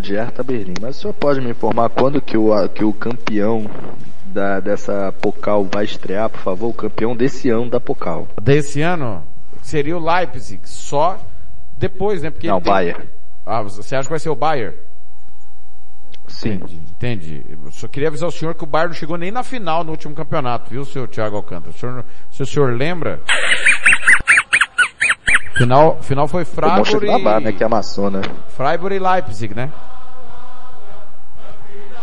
De Hertha Berlim. Mas o senhor pode me informar quando que o, que o campeão da, dessa Pocal vai estrear, por favor? O campeão desse ano da Pocal. Desse ano seria o Leipzig, só depois, né? Porque Não, ele tem- Bayern. Ah, você acha que vai ser o Bayern? Sim. Entendi, entendi. Eu só queria avisar o senhor que o Bayern não chegou nem na final no último campeonato, viu, senhor Thiago Alcântara? O senhor, se o senhor lembra... Final, final foi Freiburg lá, né? e, Que amassou, né? Freiburg e Leipzig, né?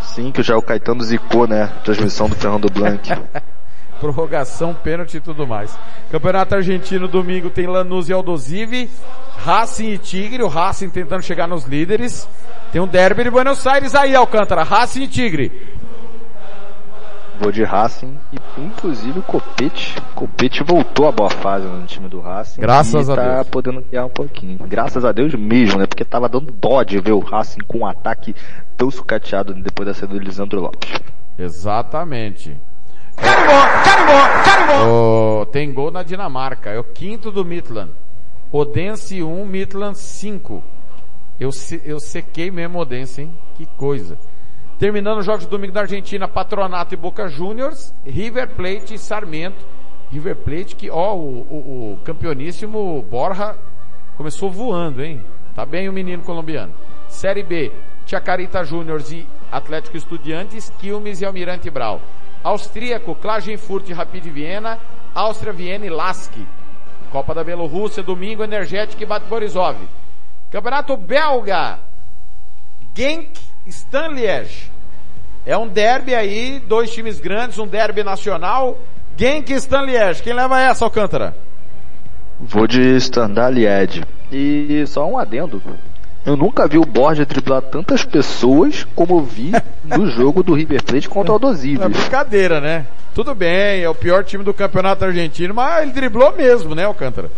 Sim, que já o Caetano zicou, né? Transmissão do Fernando Blanc. (laughs) Prorrogação, pênalti e tudo mais. Campeonato Argentino, domingo tem Lanús e Aldosivi, Racing e Tigre, o Racing tentando chegar nos líderes. Tem um derby de Buenos Aires aí, Alcântara, Racing e Tigre. Vou de Racing e inclusive o Copete. Copete voltou a boa fase no time do Racing. Graças e a tá Deus. podendo criar um pouquinho. Graças a Deus mesmo, né? Porque tava dando dó de ver o Racing com um ataque tão sucateado depois da saída do Lisandro Lopes. Exatamente. Carimbó, carimbó, carimbó. Oh, tem gol na Dinamarca, é o quinto do Midland. Odense 1, Midland 5. Eu, eu sequei mesmo Odense, hein? Que coisa. Terminando os jogos de domingo da Argentina, Patronato e Boca Juniors, River Plate e Sarmento. River Plate que, ó, o, o, o campeoníssimo Borja começou voando, hein? Tá bem o menino colombiano. Série B, Chacarita Juniors e Atlético Estudiantes, Quilmes e Almirante Brau. Austríaco, Klagenfurt e Rapid Viena, Áustria, Viena e Lask. Copa da Bielorrússia, domingo, Energética e Bate Borisov. Campeonato Belga, Genk Stanliège. É um derby aí, dois times grandes, um derby nacional. Genk Stanliège. Quem leva essa, Alcântara? Vou de Standard Liège. E só um adendo. Eu nunca vi o Borja driblar tantas pessoas como eu vi (laughs) no jogo do River Plate contra o É Aldosivi. brincadeira, né? Tudo bem, é o pior time do campeonato argentino, mas ele driblou mesmo, né, Alcântara?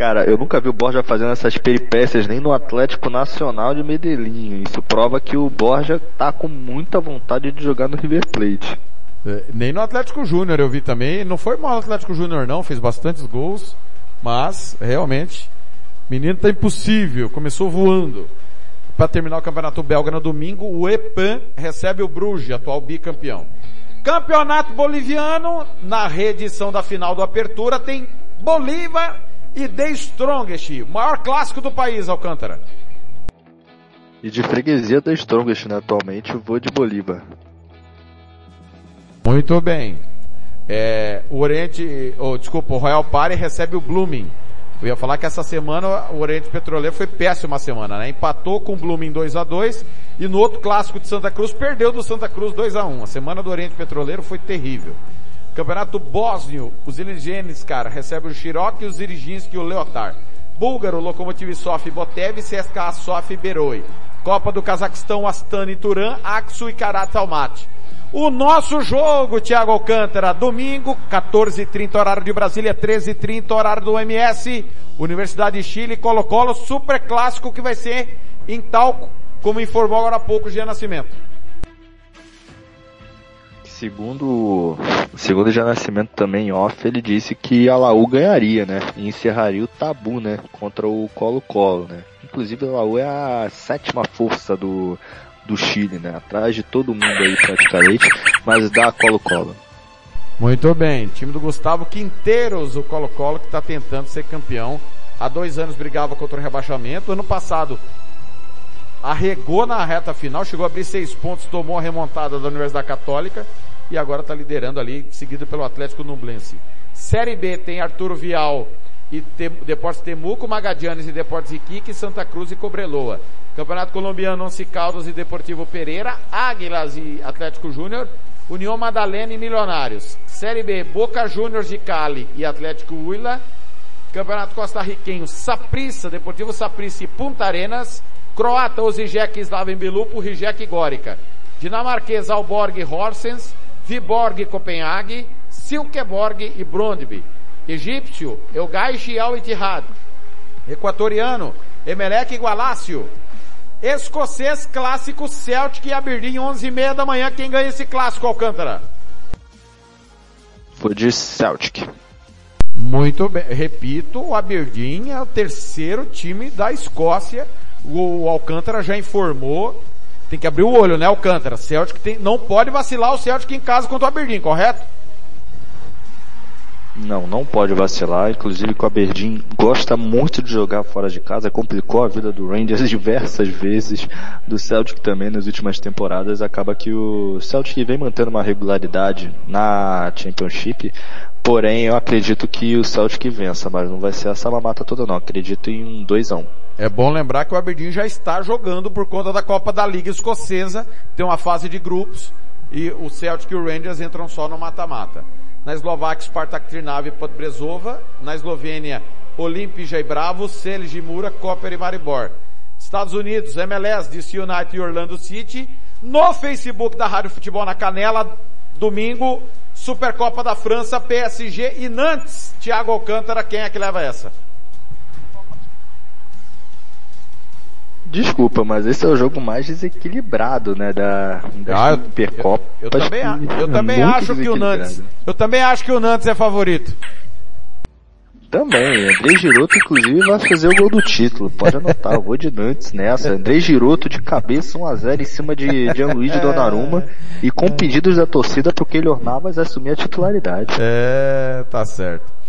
Cara, eu nunca vi o Borja fazendo essas peripécias nem no Atlético Nacional de Medellín. Isso prova que o Borja tá com muita vontade de jogar no River Plate. É, Nem no Atlético Júnior eu vi também. Não foi mal no Atlético Júnior não, fez bastantes gols, mas realmente, menino tá impossível, começou voando. Para terminar o campeonato belga no domingo, o EPAN recebe o Bruges, atual bicampeão. Campeonato boliviano, na reedição da final do Apertura, tem Bolívar e The Strongest, o maior clássico do país, Alcântara. E de freguesia da Strongest, né, atualmente, vou de Bolívar. Muito bem. É, o Oriente, oh, desculpa, o Royal Party recebe o Blooming. Eu ia falar que essa semana o Oriente Petroleiro foi péssima semana, né? Empatou com o Blooming 2 a 2 e no outro clássico de Santa Cruz perdeu do Santa Cruz 2 a 1. A semana do Oriente Petroleiro foi terrível. Campeonato Bósnio, os Iligenes, cara, recebem o Cherokee, os Iriginski e o Leotar. Búlgaro, Lokomotiv Sof Botev, CSKA Sof Beroi. Copa do Cazaquistão, Astana e Turan, Aksu e Karat Almaty. O nosso jogo, Thiago Alcântara, domingo, 14h30 horário de Brasília, 13h30 horário do MS, Universidade de Chile, Colo-Colo, super clássico que vai ser em Talco, como informou agora há pouco o Jean Nascimento. Segundo, segundo Jean Nascimento também off, ele disse que a Laú ganharia, né? E encerraria o tabu, né? Contra o Colo-Colo, né? Inclusive a Laú é a sétima força do, do Chile, né? Atrás de todo mundo aí praticamente, mas dá Colo-Colo. Muito bem, time do Gustavo Quinteiros, o Colo-Colo que está tentando ser campeão. Há dois anos brigava contra o rebaixamento. Ano passado arregou na reta final, chegou a abrir seis pontos, tomou a remontada da Universidade Católica e agora está liderando ali, seguido pelo Atlético Nublense. Série B tem Arturo Vial e Tem, Deportes Temuco, Magadianes e Deportes Iquique, Santa Cruz e Cobreloa. Campeonato Colombiano, Once Caldas e Deportivo Pereira, Águilas e Atlético Júnior, União Madalena e Milionários. Série B, Boca Juniors de Cali e Atlético Huila. Campeonato Costarriquenho, Saprissa, Deportivo Saprissa e Punta Arenas. Croata, Osijek, Slaven Bilupo, Rijek e Górica. Dinamarquês, Alborg, Horsens. Viborg, Copenhague. Silkeborg e Brondby. Egípcio, Elgaish e Al Ittihad. Equatoriano, Emelec e Gualácio. Escocês clássico Celtic e Aberdeen, 11 e meia da manhã. Quem ganha esse clássico, Alcântara? Vou de Celtic. Muito bem. Repito, o Aberdeen é o terceiro time da Escócia. O Alcântara já informou. Tem que abrir o olho, né, Alcântara? Celtic tem, não pode vacilar o Celtic em casa contra o Aberdeen, correto? Não, não pode vacilar. Inclusive o Aberdeen gosta muito de jogar fora de casa. Complicou a vida do Rangers (laughs) diversas vezes. Do Celtic também nas últimas temporadas. Acaba que o Celtic vem mantendo uma regularidade na Championship. Porém, eu acredito que o Celtic vença, mas não vai ser essa mamata toda não. Acredito em um 2x1. É bom lembrar que o Aberdeen já está jogando por conta da Copa da Liga Escocesa. Tem uma fase de grupos. E o Celtic e o Rangers entram só no mata-mata. Na Eslováquia, Spartak Trnava e Podbrezova. Na Eslovênia, Olimpija e Bravo, Celje Mura, Koper e Maribor. Estados Unidos, MLS, DC United e Orlando City. No Facebook da Rádio Futebol na Canela, domingo, Supercopa da França, PSG e Nantes. Thiago Alcântara, quem é que leva essa? Desculpa, mas esse é o jogo mais desequilibrado, né, da, da Ah, Supercopa. Eu, eu também, a- eu também acho que o Nantes, eu também acho que o Nantes é favorito. Também, André Giroto inclusive vai fazer o gol do título, pode anotar, eu vou de Nantes nessa. André Giroto de cabeça 1x0 em cima de Gianluigi (laughs) Donnarumma e com pedidos da torcida pro Keylor Navas assumir a titularidade. É, tá certo.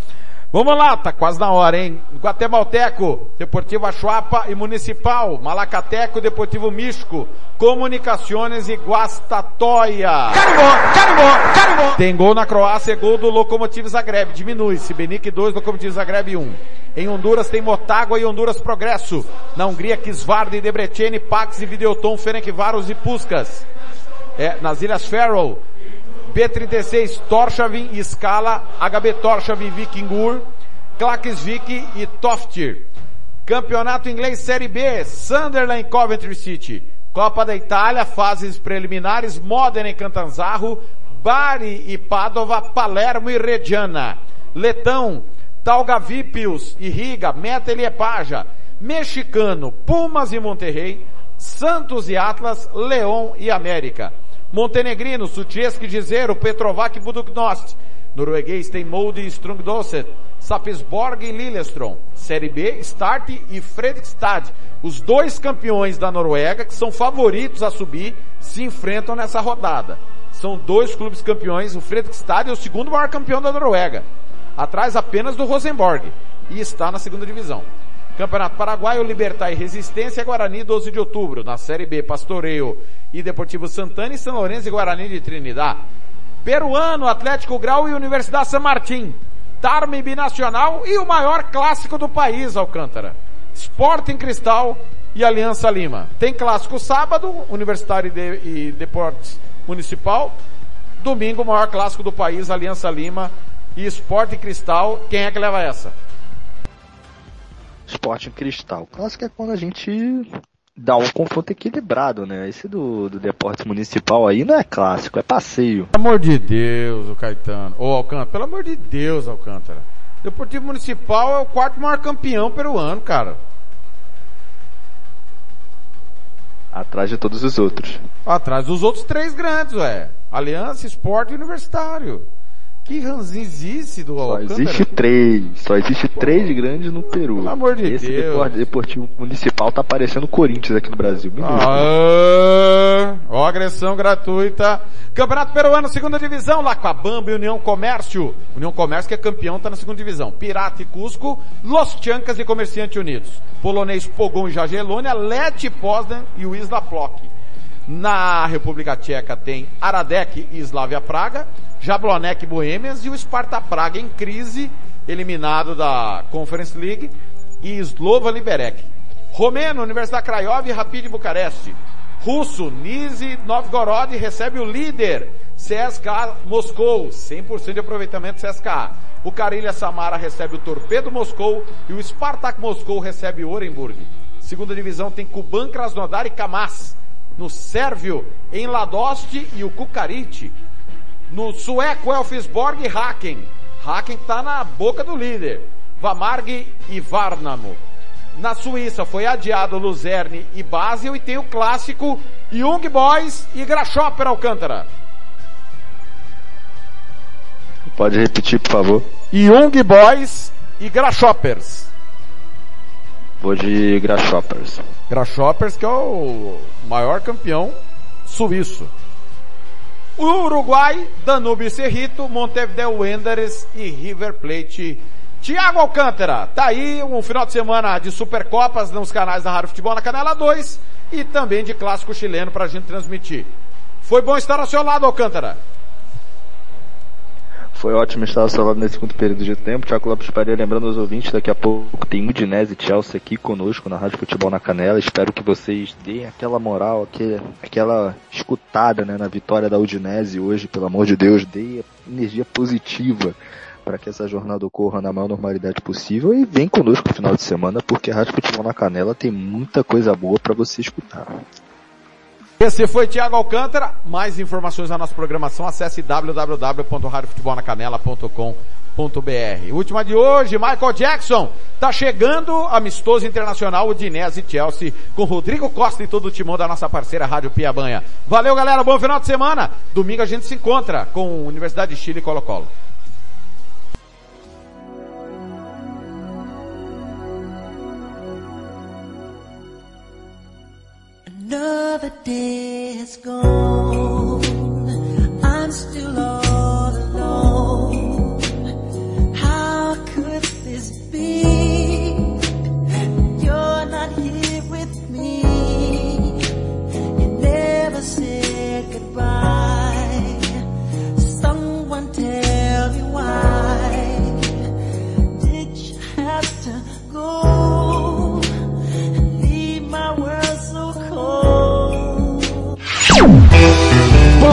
Vamos lá, tá quase na hora, hein? Guatemalteco, Deportivo Achuapa e Municipal, Malacateco, Deportivo Místico, Comunicações e Guastatoia. Carimbó, carimbó, carimbó. Tem gol na Croácia, gol do Lokomotiv Zagreb, diminui, Sibenic 2, Lokomotiv Zagreb 1. Em Honduras tem Motagua e Honduras Progresso. Na Hungria, Kisvarda e Debreceni, Pax e Videoton, Ferencváros e Puskas. É, nas Ilhas Faroe, B36 Torshavn e Scala, HB Torshavn Vikingur, Klaksvik e Toftir. Campeonato Inglês Série B, Sunderland Coventry City. Copa da Itália, fases preliminares, Modena e Cantanzaro, Bari e Padova, Palermo e Reggiana. Letão, Talgavipius e Riga, Meta e Liepaja. Mexicano, Pumas e Monterrey, Santos e Atlas, Leão e América. Montenegrino, Sutjeski de Zero, Petrovac e Buduknost. Norueguês tem Molde e Strungdosset, Sapsborg e Lillestrøm. Série B, Start e Fredrikstad. Os dois campeões da Noruega, que são favoritos a subir, se enfrentam nessa rodada. São dois clubes campeões, o Fredrikstad é o segundo maior campeão da Noruega. Atrás apenas do Rosenborg. E está na segunda divisão. Campeonato Paraguaio, Libertar e Resistência, Guarani, 12 de outubro. Na Série B, Pastoreio e Deportivo Santana e São Lourenço e Guarani de Trinidad. Peruano, Atlético Grau e Universidade San Martín. Tarme Binacional e o maior clássico do país, Alcântara. Sporting Cristal e Aliança Lima. Tem clássico sábado, Universitário de, e Deportes Municipal. Domingo, o maior clássico do país, Aliança Lima e Sporting Cristal. Quem é que leva essa? Sporting Cristal. Clássico é quando a gente dá um confronto equilibrado, né? Esse do, do Deportes Municipal aí não é clássico, é passeio. Pelo amor de Deus, o Caetano. Ô, Alcântara, pelo amor de Deus, Alcântara. Deportivo Municipal é o quarto maior campeão peruano, cara. Atrás de todos os outros. Atrás dos outros três grandes, ué. Aliança, Esporte e Universitário. Que ranzinzice do Só Alcântara. existe três. Só existe três grandes no Peru. Pelo amor de Esse Deus. Depor- Deportivo Municipal tá parecendo Corinthians aqui no Brasil. Ah, ó, agressão gratuita. Campeonato Peruano, segunda divisão, Lacabamba e União Comércio. União Comércio que é campeão, tá na segunda divisão. Pirata e Cusco, Los Chancas e Comerciante Unidos. Polonês Pogon e Jagelônia, Leti Poznan e o Isla Plock. Na República Tcheca tem Aradec e Slavia Praga, Jablonek e Boêmias e o Sparta Praga em crise eliminado da Conference League, e Slova Liberec. Romeno, Universidade Craiova e Rapid Bucareste. Russo, Nizhny Novgorod recebe o líder, CSKA Moscou, 100% de aproveitamento CSKA. O Carilha Samara recebe o Torpedo Moscou e o Spartak Moscou recebe o Orenburg. Segunda divisão tem Kuban Krasnodar e Kamaz. No Sérvio, em Ladoste e o Kukarit. No sueco, Elfsborg e Haken. Haken está na boca do líder. Vamarg e Varnamo. Na Suíça foi adiado Luzerne e Basel e tem o clássico Young Boys e Grasshopper Alcântara. Pode repetir, por favor. Young Boys e Grasshoppers. Vou de Grasshoppers. Grasshoppers que é o maior campeão suíço. Uruguai, Danube Cerrito, Montevideo Wanderers e River Plate. Tiago Alcântara, tá aí um final de semana de Supercopas nos canais da Rádio Futebol na Canela 2 e também de clássico chileno pra gente transmitir. Foi bom estar ao seu lado, Alcântara. Foi ótimo estar ao seu lado nesse segundo período de tempo. Tiago Lopes Paredes, lembrando aos ouvintes, daqui a pouco tem Udinese e Chelsea aqui conosco na Rádio Futebol na Canela. Espero que vocês deem aquela moral, aquela escutada né, na vitória da Udinese hoje, pelo amor de Deus, dê energia positiva para que essa jornada ocorra na maior normalidade possível e vem conosco no final de semana, porque a Rádio Futebol na Canela tem muita coisa boa para você escutar. Esse foi Tiago Alcântara. Mais informações na nossa programação, acesse www.radiofutebolnacanela.com.br. Última de hoje, Michael Jackson. Tá chegando amistoso internacional Udinese e Chelsea com Rodrigo Costa e todo o timão da nossa parceira Rádio Piabanha. Valeu galera, bom final de semana. Domingo a gente se encontra com Universidade de Chile e Colo-Colo. Another day has gone. I'm still all alone. How could this be? You're not here with me. You never said goodbye. Someone tell me why.